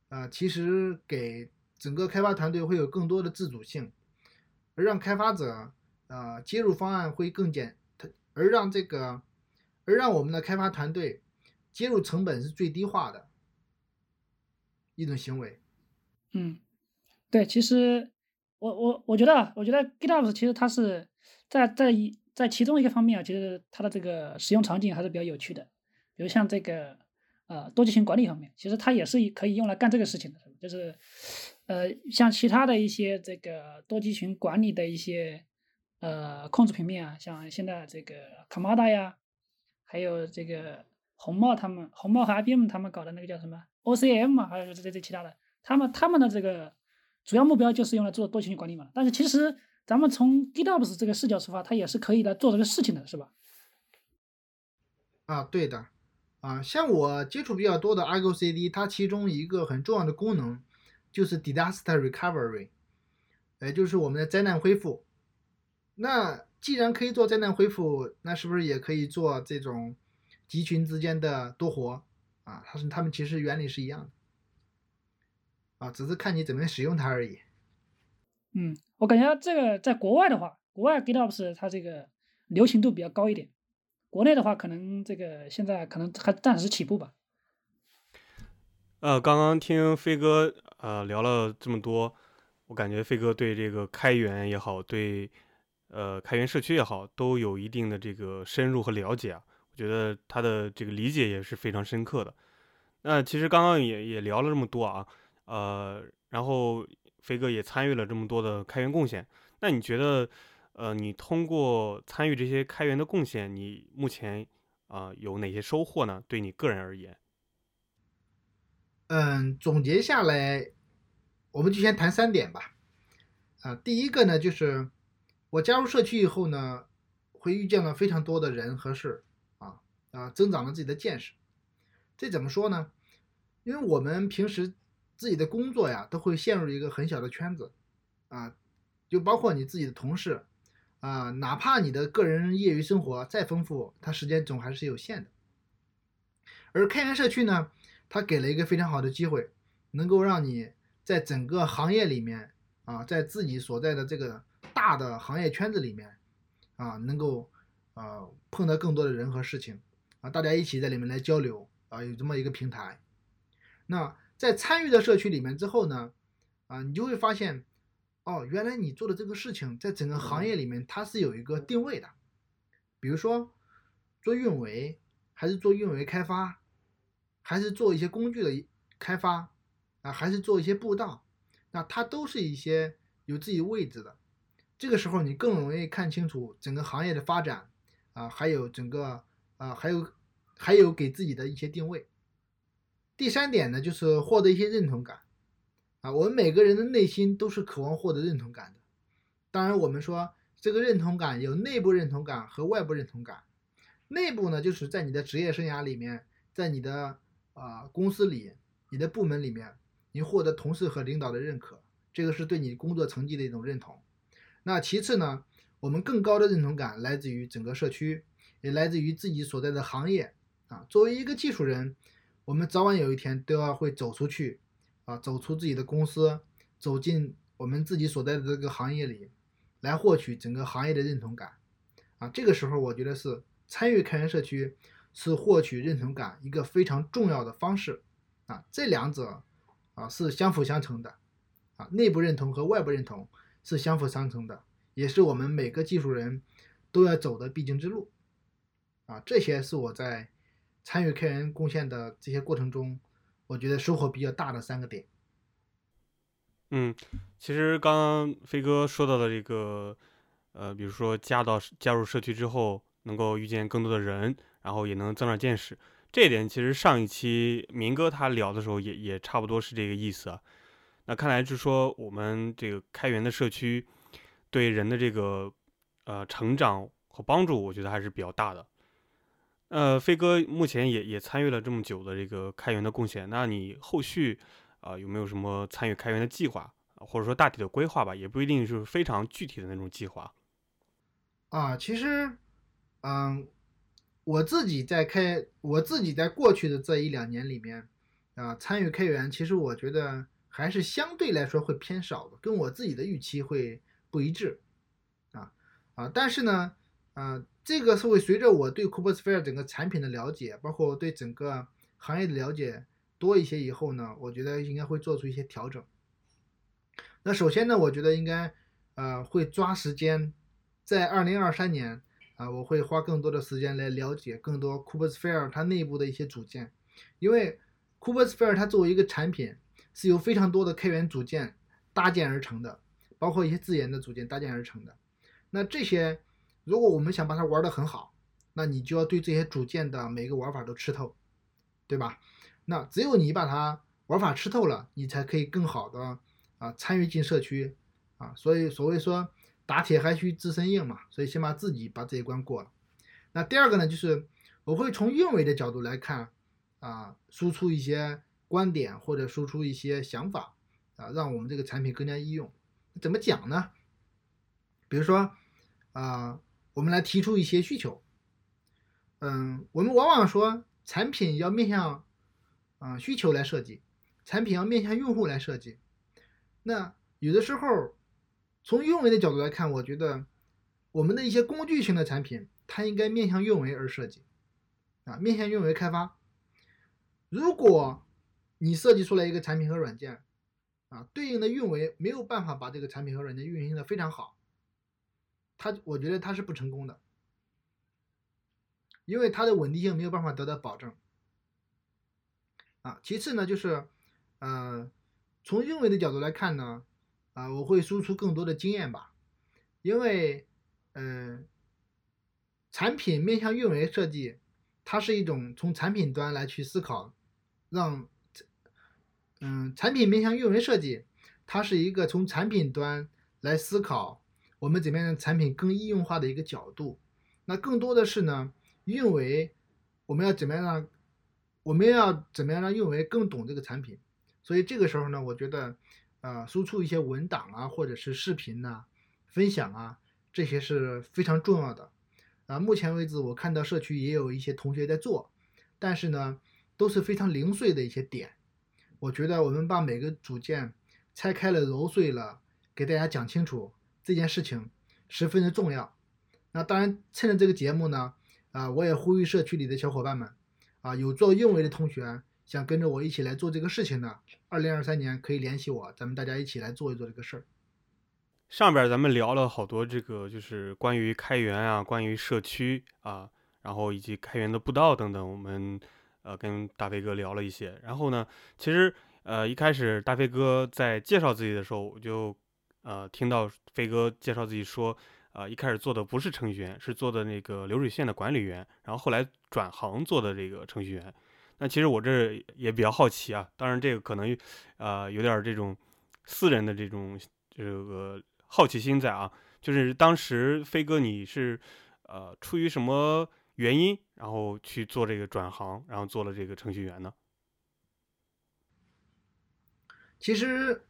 啊，其实给整个开发团队会有更多的自主性，而让开发者啊接入方案会更简，而让这个，而让我们的开发团队接入成本是最低化的一种行为。嗯，对，其实我我我觉得，我觉得 GitOps 其实它是在在一在其中一个方面啊，其实它的这个使用场景还是比较有趣的，比如像这个。呃，多机型管理方面，其实它也是可以用来干这个事情的，就是，呃，像其他的一些这个多机群管理的一些呃控制平面啊，像现在这个 c o m a d a 呀，还有这个红帽他们，红帽和 IBM 他们搞的那个叫什么 OCM 嘛，还有这这其他的，他们他们的这个主要目标就是用来做多机群管理嘛。但是其实咱们从 GitOps 这个视角出发，它也是可以来做这个事情的，是吧？啊，对的。啊，像我接触比较多的 Argo CD，它其中一个很重要的功能就是 disaster recovery，也就是我们的灾难恢复。那既然可以做灾难恢复，那是不是也可以做这种集群之间的多活啊？它是它们其实原理是一样的啊，只是看你怎么使用它而已。嗯，我感觉这个在国外的话，国外 GitOps 它这个流行度比较高一点。国内的话，可能这个现在可能还暂时起步吧。呃，刚刚听飞哥呃聊了这么多，我感觉飞哥对这个开源也好，对呃开源社区也好，都有一定的这个深入和了解啊。我觉得他的这个理解也是非常深刻的。那其实刚刚也也聊了这么多啊，呃，然后飞哥也参与了这么多的开源贡献。那你觉得？呃，你通过参与这些开源的贡献，你目前啊、有哪些收获呢？对你个人而言，嗯，总结下来，我们就先谈三点吧。啊，第一个呢，就是我加入社区以后呢，会遇见了非常多的人和事，啊啊，增长了自己的见识。这怎么说呢？因为我们平时自己的工作呀，都会陷入一个很小的圈子，啊，就包括你自己的同事，啊，哪怕你的个人业余生活再丰富，它时间总还是有限的。而开源社区呢，它给了一个非常好的机会，能够让你在整个行业里面啊，在自己所在的这个大的行业圈子里面啊，能够啊碰到更多的人和事情啊，大家一起在里面来交流啊，有这么一个平台。那在参与到社区里面之后呢，啊，你就会发现，哦，原来你做的这个事情在整个行业里面它是有一个定位的，比如说做运维，还是做运维开发，还是做一些工具的开发啊，还是做一些步道，那它都是一些有自己位置的。这个时候你更容易看清楚整个行业的发展啊，还有整个啊，还有还有给自己的一些定位。第三点呢，就是获得一些认同感啊，我们每个人的内心都是渴望获得认同感的。当然，我们说这个认同感有内部认同感和外部认同感。内部呢，就是在你的职业生涯里面，在你的啊、呃公司里、你的部门里面，你获得同事和领导的认可，这个是对你工作成绩的一种认同。那其次呢，我们更高的认同感来自于整个社区，也来自于自己所在的行业啊。作为一个技术人，我们早晚有一天都要会走出去啊，走出自己的公司，走进我们自己所在的这个行业里，来获取整个行业的认同感啊。这个时候，我觉得是参与开源社区是获取认同感一个非常重要的方式啊。这两者啊是相辅相成的啊，内部认同和外部认同是相辅相成的，也是我们每个技术人都要走的必经之路啊。这些是我在参与开源贡献的这些过程中，我觉得收获比较大的三个点。嗯，其实刚刚飞哥说到的这个，呃，比如说加到加入社区之后，能够遇见更多的人，然后也能增长见识，这一点其实上一期明哥他聊的时候也也差不多是这个意思啊。那看来就是说我们这个开源的社区对人的这个呃成长和帮助，我觉得还是比较大的。呃，飞哥目前也也参与了这么久的这个开源的贡献，那你后续啊、有没有什么参与开源的计划，或者说大体的规划吧？也不一定是非常具体的那种计划。啊，其实，嗯，我自己在开，我自己在过去的这一两年里面，啊，参与开源，其实我觉得还是相对来说会偏少的，跟我自己的预期会不一致，啊啊，但是呢，啊，这个是会随着我对 Kubersphere 整个产品的了解，包括对整个行业的了解多一些以后呢，我觉得应该会做出一些调整。那首先呢，我觉得应该呃会抓时间，在二零二三年啊、我会花更多的时间来了解更多 Kubersphere 它内部的一些组件，因为 Kubersphere 它作为一个产品，是由非常多的开源组件搭建而成的，包括一些自研的组件搭建而成的。那这些，如果我们想把它玩得很好，那你就要对这些组件的每个玩法都吃透，对吧？那只有你把它玩法吃透了，你才可以更好的啊参与进社区啊。所以所谓说打铁还需自身硬嘛，所以先把自己把这一关过了。那第二个呢，就是我会从运维的角度来看啊，输出一些观点或者输出一些想法啊，让我们这个产品更加易用。怎么讲呢？比如说啊，我们来提出一些需求。嗯，我们往往说产品要面向啊需求来设计，产品要面向用户来设计。那有的时候从运维的角度来看，我觉得我们的一些工具型的产品，它应该面向运维而设计啊，面向运维开发。如果你设计出来一个产品和软件啊，对应的运维没有办法把这个产品和软件运行的非常好，它我觉得它是不成功的。因为它的稳定性没有办法得到保证。啊，其次呢，就是，呃，从运维的角度来看呢，啊，我会输出更多的经验吧，因为呃，产品面向运维设计，它是一种从产品端来去思考，让，嗯，产品面向运维设计，它是一个从产品端来思考我们怎么样让产品更应用化的一个角度。那更多的是呢，运维我们要怎么样让，我们要怎么样让运维更懂这个产品。所以这个时候呢，我觉得，呃，输出一些文档啊，或者是视频呐，分享啊，这些是非常重要的。啊，目前为止我看到社区也有一些同学在做，但是呢，都是非常零碎的一些点。我觉得我们把每个组件拆开了揉碎了，给大家讲清楚这件事情十分的重要。那当然，趁着这个节目呢，啊，我也呼吁社区里的小伙伴们，啊，有做运维的同学想跟着我一起来做这个事情的，二零二三年可以联系我，咱们大家一起来做一做这个事儿。上边咱们聊了好多这个，就是关于开源啊，关于社区啊，然后以及开源的步道等等，我们呃跟大飞哥聊了一些。然后呢，其实呃一开始大飞哥在介绍自己的时候，我就呃听到飞哥介绍自己说，呃一开始做的不是程序员，是做的那个流水线的管理员，然后后来转行做的这个程序员。那其实我这也比较好奇啊，当然这个可能呃有点这种私人的这种这个。好奇心在啊，就是当时飞哥你是，呃，出于什么原因，然后去做这个转行，然后做了这个程序员呢？其实，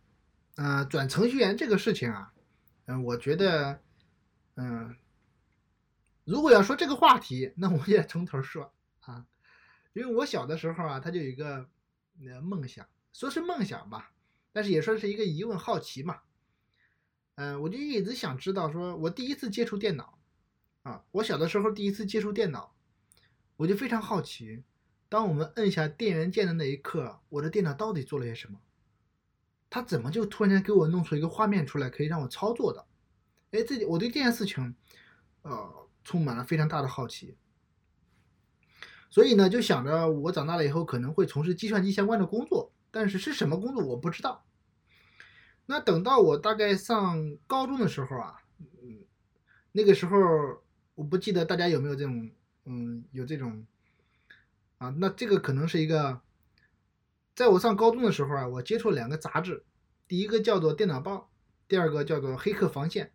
呃，转程序员这个事情啊，嗯，我觉得，嗯，如果要说这个话题，那我也从头说啊，因为我小的时候啊，他就有一个呃梦想，说是梦想吧，但是也说是一个疑问、好奇嘛。嗯，我就一直想知道，说我第一次接触电脑，啊，我小的时候第一次接触电脑，我就非常好奇，当我们摁下电源键的那一刻，我的电脑到底做了些什么？他怎么就突然间给我弄出一个画面出来，可以让我操作的？哎，这我对这件事情，呃，充满了非常大的好奇，所以呢，就想着我长大了以后可能会从事计算机相关的工作，但是是什么工作我不知道。那等到我大概上高中的时候啊，嗯，那个时候我不记得大家有没有这种，嗯，有这种，啊，那这个可能是一个，在我上高中的时候啊，我接触了两个杂志，第一个叫做《电脑报》，第二个叫做《黑客防线》，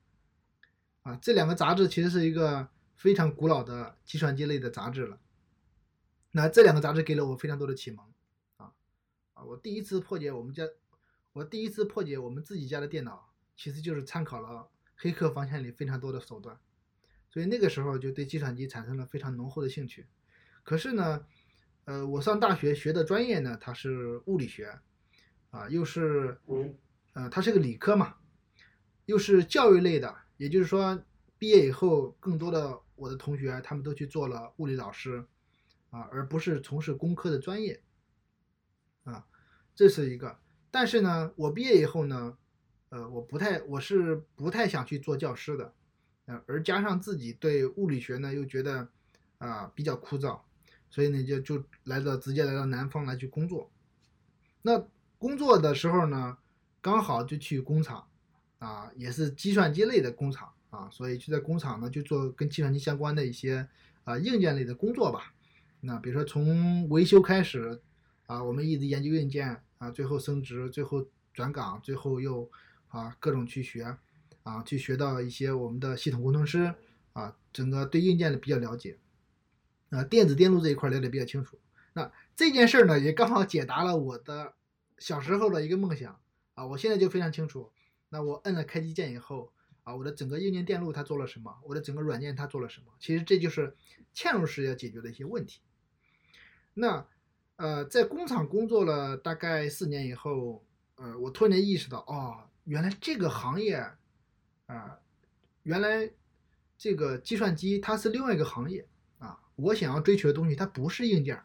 啊，这两个杂志其实是一个非常古老的计算机类的杂志了。那这两个杂志给了我非常多的启蒙，啊，啊，我第一次破解我们家。我第一次破解我们自己家的电脑，其实就是参考了《黑客防线》里非常多的手段，所以那个时候就对计算机产生了非常浓厚的兴趣。可是呢，呃，我上大学学的专业呢，它是物理学，啊，又是，呃，它是个理科嘛，又是教育类的，也就是说，毕业以后，更多的我的同学他们都去做了物理老师，啊，而不是从事工科的专业，啊，这是一个。但是呢，我毕业以后呢，呃，我不太，我是不太想去做教师的，呃，而加上自己对物理学呢又觉得啊比较枯燥，所以呢就就来到直接来到南方来去工作。那工作的时候呢，刚好就去工厂，啊，也是计算机类的工厂啊，所以就在工厂呢就做跟计算机相关的一些啊硬件类的工作吧。那比如说从维修开始，啊，我们一直研究硬件。啊，最后升职，最后转岗，最后又啊各种去学，啊去学到一些我们的系统工程师啊，整个对硬件的比较了解，啊电子电路这一块了解比较清楚。那这件事儿呢，也刚好解答了我的小时候的一个梦想啊，我现在就非常清楚。那我摁了开机键以后啊，我的整个硬件电路它做了什么，我的整个软件它做了什么，其实这就是嵌入式要解决的一些问题。那。呃，在工厂工作了大概四年以后，呃，我突然间意识到，哦，原来这个行业，啊，原来这个计算机它是另外一个行业。我想要追求的东西，它不是硬件，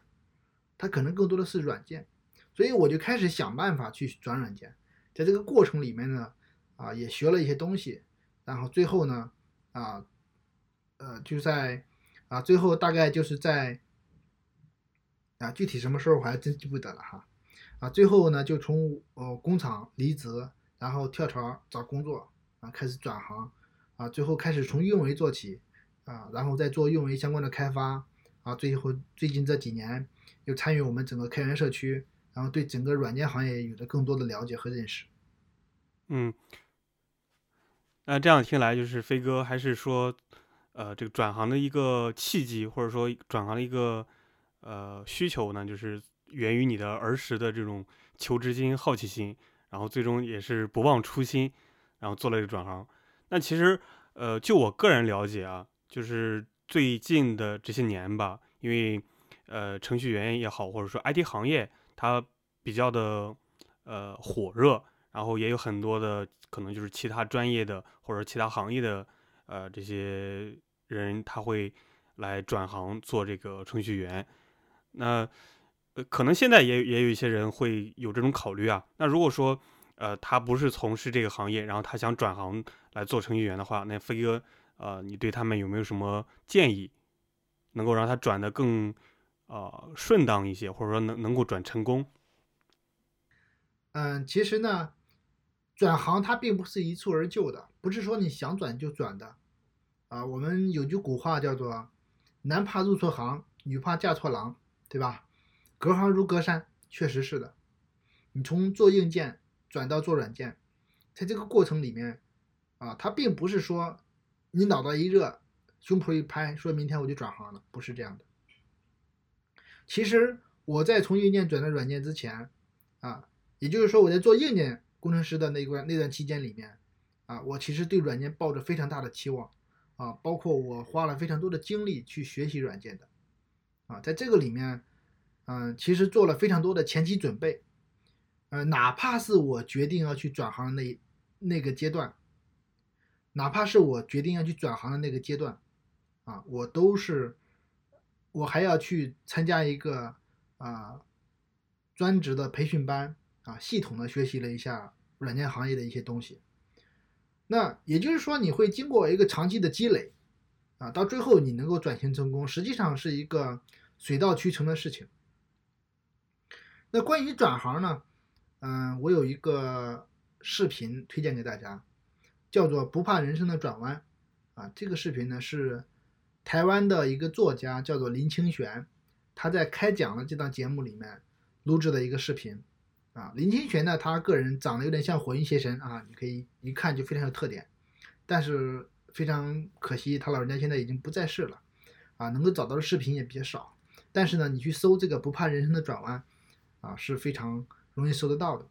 它可能更多的是软件，所以我就开始想办法去转软件。在这个过程里面呢，啊，也学了一些东西，然后最后呢，啊，呃，就在啊，最后大概就是在。啊，具体什么时候我还真记不得了哈，啊，最后呢就从呃工厂离职，然后跳槽找工作啊，开始转行，啊，最后开始从运维做起啊，然后再做运维相关的开发啊，最后最近这几年又参与我们整个开源社区，然后对整个软件行业有了更多的了解和认识。嗯，那这样听来，就是飞哥还是说，呃，这个转行的一个契机，或者说转行的一个呃需求呢，就是源于你的儿时的这种求知心、好奇心，然后最终也是不忘初心，然后做了这个转行。那其实，呃，就我个人了解啊，就是最近的这些年吧，因为呃，程序员也好，或者说 IT 行业，它比较的呃火热。然后也有很多的可能就是其他专业的或者其他行业的呃这些人他会来转行做这个程序员，那呃可能现在也也有一些人会有这种考虑啊。那如果说呃他不是从事这个行业，然后他想转行来做程序员的话，那飞哥呃你对他们有没有什么建议，能够让他转的更呃顺当一些，或者说能能够转成功？嗯，其实呢。转行它并不是一蹴而就的，不是说你想转就转的，啊，我们有句古话叫做“男怕入错行，女怕嫁错郎”，对吧？隔行如隔山，确实是的。你从做硬件转到做软件，在这个过程里面，啊，它并不是说你脑袋一热，胸脯一拍，说明天我就转行了，不是这样的。其实我在从硬件转到软件之前，啊，也就是说我在做硬件。工程师的那段那段期间里面，啊，我其实对软件抱着非常大的期望，啊，包括我花了非常多的精力去学习软件的，啊，在这个里面，嗯，其实做了非常多的前期准备，呃，哪怕是我决定要去转行那那个阶段，哪怕是我决定要去转行的那个阶段，啊，我都是，我还要去参加一个啊专职的培训班。啊，系统的学习了一下软件行业的一些东西，那也就是说，你会经过一个长期的积累，啊，到最后你能够转型成功，实际上是一个水到渠成的事情。那关于转行呢，嗯，我有一个视频推荐给大家，叫做《不怕人生的转弯》，啊，这个视频呢是台湾的一个作家叫做林清玄，他在开讲的这档节目里面录制的一个视频。啊，林清玄呢，他个人长得有点像火云邪神啊，你可以一看就非常有特点，但是非常可惜，他老人家现在已经不在世了，啊，能够找到的视频也比较少，但是呢，你去搜这个不怕人生的转弯，啊，是非常容易搜得到的，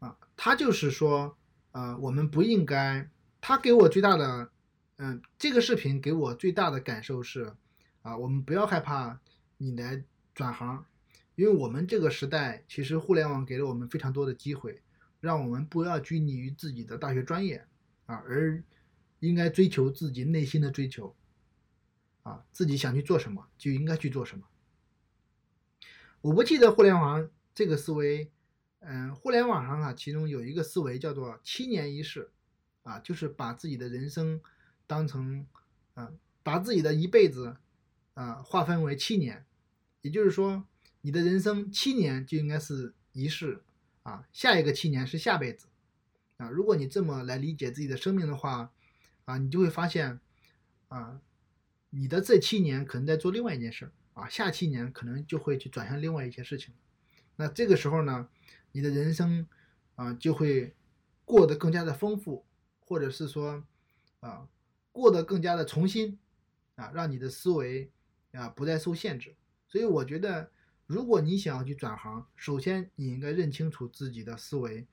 啊，他就是说，呃，我们不应该，他给我最大的，嗯，这个视频给我最大的感受是，啊，我们不要害怕你来转行。因为我们这个时代，其实互联网给了我们非常多的机会，让我们不要拘泥于自己的大学专业啊，而应该追求自己内心的追求啊，自己想去做什么就应该去做什么。我不记得互联网这个思维，嗯，互联网上啊，其中有一个思维叫做七年一世啊，就是把自己的人生当成，啊，把自己的一辈子啊划分为七年，也就是说。你的人生七年就应该是一世啊，下一个七年是下辈子啊。如果你这么来理解自己的生命的话，啊，你就会发现啊，你的这七年可能在做另外一件事啊，下七年可能就会去转向另外一些事情。那这个时候呢，你的人生啊就会过得更加的丰富，或者是说啊过得更加的重新啊，让你的思维啊不再受限制。所以我觉得。如果你想要去转行，首先你应该认清楚自己的思维，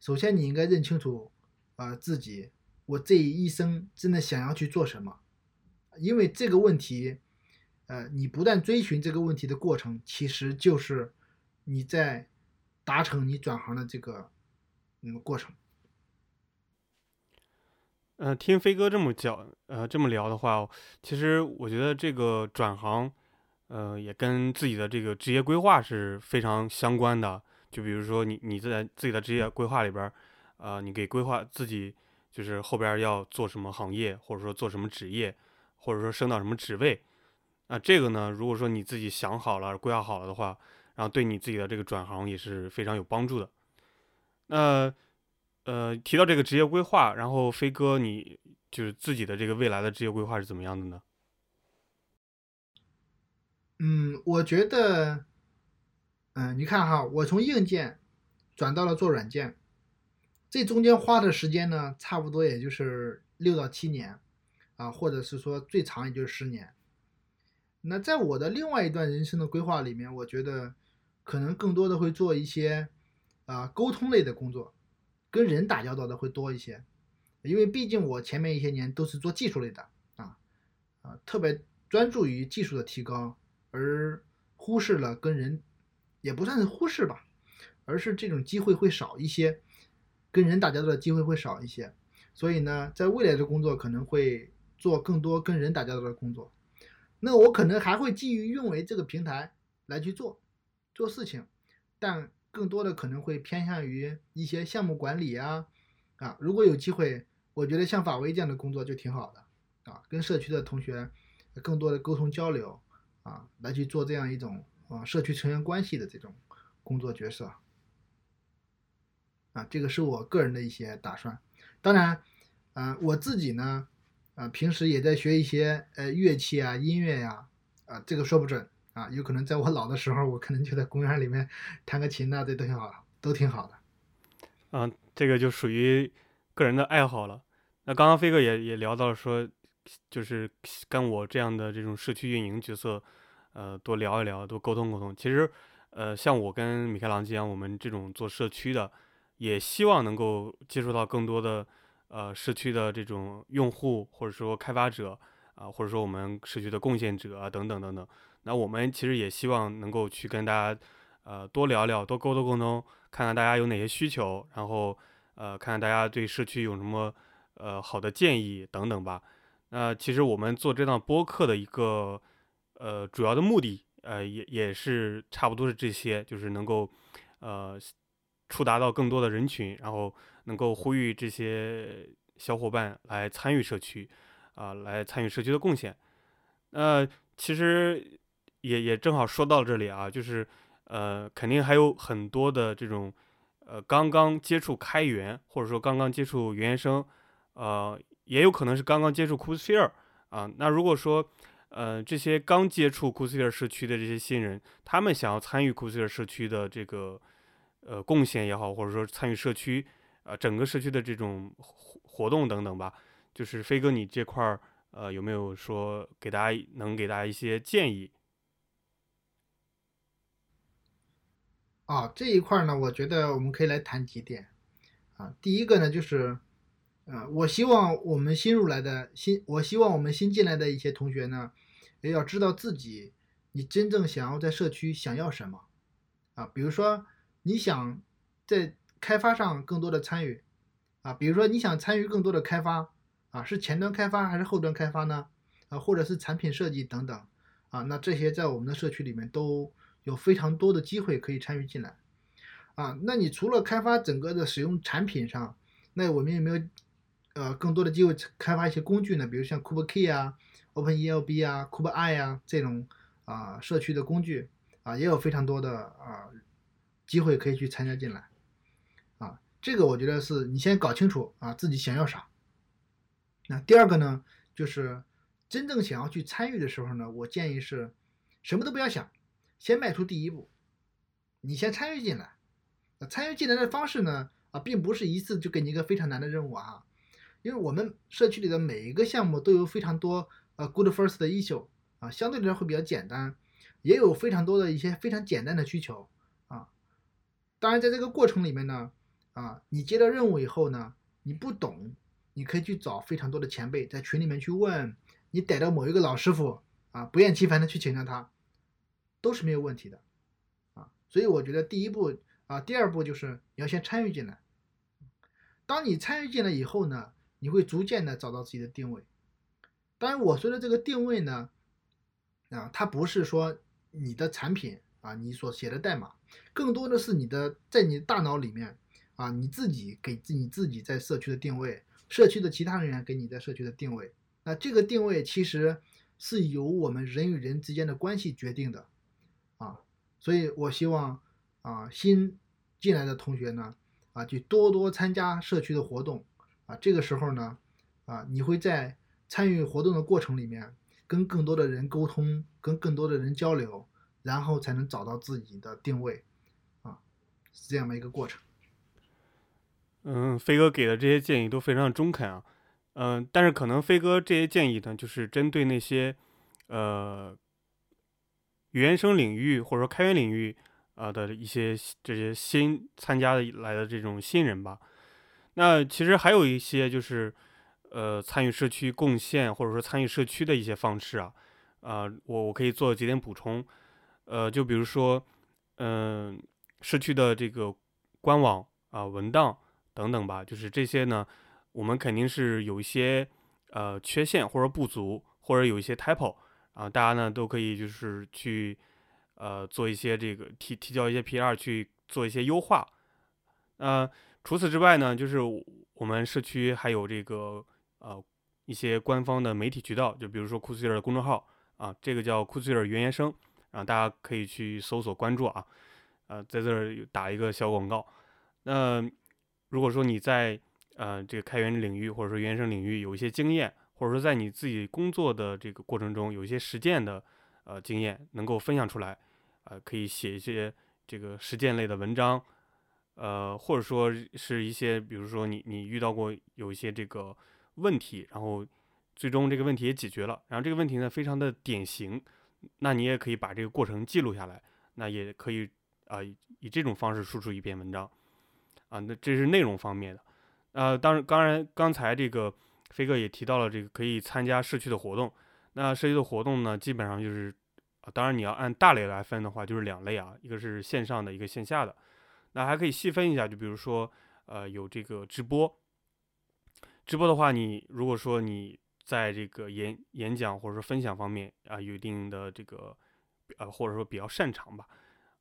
首先你应该认清楚，啊自己，我这一生真的想要去做什么？因为这个问题，呃，你不断追寻这个问题的过程，其实就是你在达成你转行的这个嗯过程。呃，听飞哥这么讲，呃，这么聊的话，其实我觉得这个转行。呃，也跟自己的这个职业规划是非常相关的。就比如说，你你在自己的职业规划里边，呃，你给规划自己就是后边要做什么行业，或者说做什么职业，或者说升到什么职位。那这个呢，如果说你自己想好了、规划好了的话，然后对你自己的这个转行也是非常有帮助的。那呃，提到这个职业规划，然后飞哥，你就是自己的这个未来的职业规划是怎么样的呢？嗯，我觉得，嗯，你看哈，我从硬件转到了做软件，这中间花的时间呢，差不多也就是六到七年，啊，或者是说最长也就是十年。那在我的另外一段人生的规划里面，我觉得可能更多的会做一些啊沟通类的工作，跟人打交道的会多一些，因为毕竟我前面一些年都是做技术类的啊啊，特别专注于技术的提高。而忽视了跟人，也不算是忽视吧，而是这种机会会少一些，跟人打交道的机会会少一些，所以呢，在未来的工作可能会做更多跟人打交道的工作。那我可能还会基于运维这个平台来去做做事情，但更多的可能会偏向于一些项目管理啊啊，如果有机会，我觉得像法威这样的工作就挺好的啊，跟社区的同学更多的沟通交流。啊，来去做这样一种啊社区成员关系的这种工作角色，啊，这个是我个人的一些打算。当然，啊，我自己呢，啊，平时也在学一些呃乐器啊、音乐呀，啊，这个说不准啊，有可能在我老的时候，我可能就在公园里面弹个琴呐，这都挺好，都挺好的。嗯，这个就属于个人的爱好了。那刚刚飞哥也也聊到说，就是跟我这样的这种社区运营角色。呃，多聊一聊，多沟通沟通。其实，呃，像我跟米开朗基样，我们这种做社区的，也希望能够接触到更多的呃社区的这种用户，或者说开发者啊，或者说我们社区的贡献者啊，等等等等。那我们其实也希望能够去跟大家呃多聊聊，多沟通沟通，看看大家有哪些需求，然后呃看看大家对社区有什么呃好的建议等等吧。那其实我们做这档播客的一个。呃，主要的目的，呃，也也是差不多是这些，就是能够，呃，触达到更多的人群，然后能够呼吁这些小伙伴来参与社区，啊，来参与社区的贡献。那其实也也正好说到这里啊，就是，呃，肯定还有很多的这种，呃，刚刚接触开源，或者说刚刚接触原生，呃，也有可能是刚刚接触 Coolsphere 啊。那如果说，呃，这些刚接触 c o o s e r 社区的这些新人，他们想要参与 c o o s e r 社区的这个呃贡献也好，或者说参与社区啊整个社区的这种活活动等等吧，就是飞哥你这块儿呃有没有说给大家能给大家一些建议？啊，这一块呢，我觉得我们可以来谈几点啊。第一个呢，就是。呃，我希望我们新入来的新，我希望我们新进来的一些同学呢，也要知道自己你真正想要在社区想要什么啊。比如说你想在开发上更多的参与啊，比如说你想参与更多的开发啊，是前端开发还是后端开发呢？啊，或者是产品设计等等啊，那这些在我们的社区里面都有非常多的机会可以参与进来啊。那你除了开发整个的使用产品上，那我们有没有？呃，更多的机会开发一些工具呢，比如像 KubeKey 啊、OpenELB 啊、KubeEye 啊这种啊社区的工具啊，也有非常多的啊机会可以去参加进来啊。这个我觉得是你先搞清楚啊自己想要啥。那第二个呢，就是真正想要去参与的时候呢，我建议是什么都不要想，先迈出第一步，你先参与进来。参与进来的方式呢啊，并不是一次就给你一个非常难的任务啊。因为我们社区里的每一个项目都有非常多呃 good first 的 issue 啊，相对来说会比较简单，也有非常多的一些非常简单的需求啊。当然，在这个过程里面呢，啊，你接到任务以后呢，你不懂，你可以去找非常多的前辈，在群里面去问，你逮到某一个老师傅啊，不厌其烦的去请教他，都是没有问题的啊。所以我觉得第一步啊，第二步就是你要先参与进来。当你参与进来以后呢，你会逐渐的找到自己的定位，当然我说的这个定位呢，啊，它不是说你的产品啊，你所写的代码，更多的是你的在你大脑里面啊，你自己给自你自己在社区的定位，社区的其他人员给你在社区的定位，那这个定位其实是由我们人与人之间的关系决定的，啊，所以我希望啊新进来的同学呢，啊，去多多参加社区的活动啊。这个时候呢，啊，你会在参与活动的过程里面跟更多的人沟通，跟更多的人交流，然后才能找到自己的定位啊，是这样的一个过程。嗯，飞哥给的这些建议都非常的中肯啊。嗯，但是可能飞哥这些建议呢，就是针对那些呃原生领域或者说开源领域啊的一些这些新参加的来的这种新人吧。那其实还有一些就是呃参与社区贡献或者说参与社区的一些方式啊啊，我我可以做几点补充。呃，就比如说嗯社区的这个官网啊文档等等吧，就是这些呢。我们肯定是有一些呃缺陷或者不足，或者有一些 typo 啊，大家呢都可以就是去呃做一些这个提提交一些 PR 去做一些优化。呃，除此之外呢，就是我们社区还有这个呃一些官方的媒体渠道，就比如说库斯尔的公众号啊，这个叫库斯尔原研生，啊，大家可以去搜索关注啊，呃，在这儿打一个小广告。那如果说你在呃，这个开源领域或者说原生领域有一些经验，或者说在你自己工作的这个过程中有一些实践的呃经验能够分享出来，呃，可以写一些这个实践类的文章，呃，或者说是一些比如说你你遇到过有一些这个问题，然后最终这个问题也解决了，然后这个问题呢非常的典型，那你也可以把这个过程记录下来，那也可以啊以这种方式输出一篇文章，啊，那这是内容方面的。呃，当然，当然，刚才这个飞哥也提到了，这个可以参加社区的活动。那社区的活动呢，基本上就是，啊当然你要按大类来分的话，就是两类啊，一个是线上的，一个线下的。那还可以细分一下，就比如说，呃，有这个直播。直播的话，你如果说你在这个演演讲或者说分享方面啊，有一定的这个，呃，或者说比较擅长吧，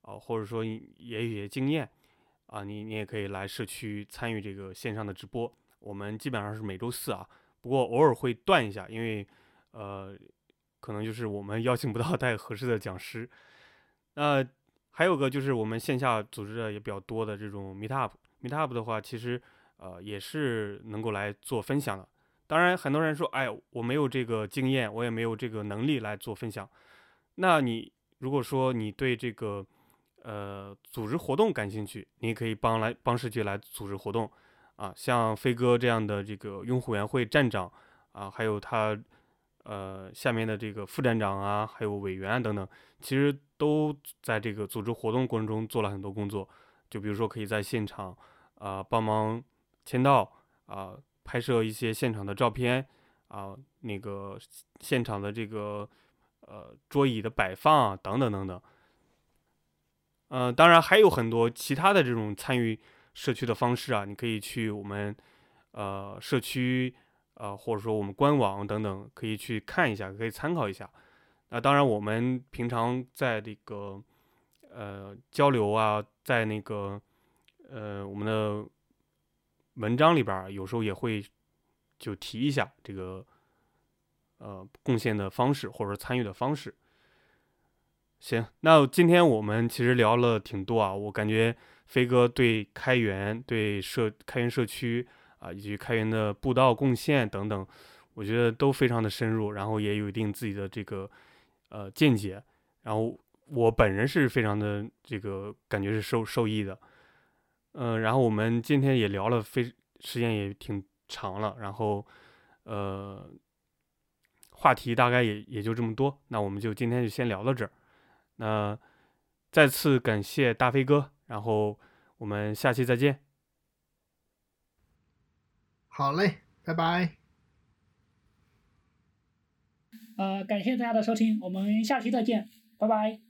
啊，或者说也有一些经验。啊，你你也可以来社区参与这个线上的直播。我们基本上是每周四啊，不过偶尔会断一下，因为呃，可能就是我们邀请不到 带合适的讲师。那还有个就是我们线下组织的也比较多的这种 Meet Up，Meet Up 的话，其实呃也是能够来做分享的。当然，很多人说，哎，我没有这个经验，我也没有这个能力来做分享。那你如果说你对这个呃，组织活动感兴趣，你可以帮来帮社区来组织活动，啊，像飞哥这样的这个用户委员会站长啊，还有他呃下面的这个副站长啊，还有委员啊等等，其实都在这个组织活动过程中做了很多工作。就比如说可以在现场啊帮忙签到啊，拍摄一些现场的照片啊，那个现场的这个呃桌椅的摆放啊，等等等等。呃，当然还有很多其他的这种参与社区的方式啊，你可以去我们呃社区呃或者说我们官网等等，可以去看一下，可以参考一下。那当然，我们平常在这个呃交流啊，在那个呃我们的文章里边，有时候也会就提一下这个呃贡献的方式或者参与的方式。行，那今天我们其实聊了挺多啊，我感觉飞哥对开源、对社开源社区啊，以及开源的布道贡献等等，我觉得都非常的深入，然后也有一定自己的这个呃见解，然后我本人是非常的这个感觉是受受益的，嗯，然后我们今天也聊了非时间也挺长了，然后呃话题大概也也就这么多，那我们就今天就先聊到这儿。那再次感谢大飞哥，然后我们下期再见。好嘞，拜拜。呃，感谢大家的收听，我们下期再见，拜拜。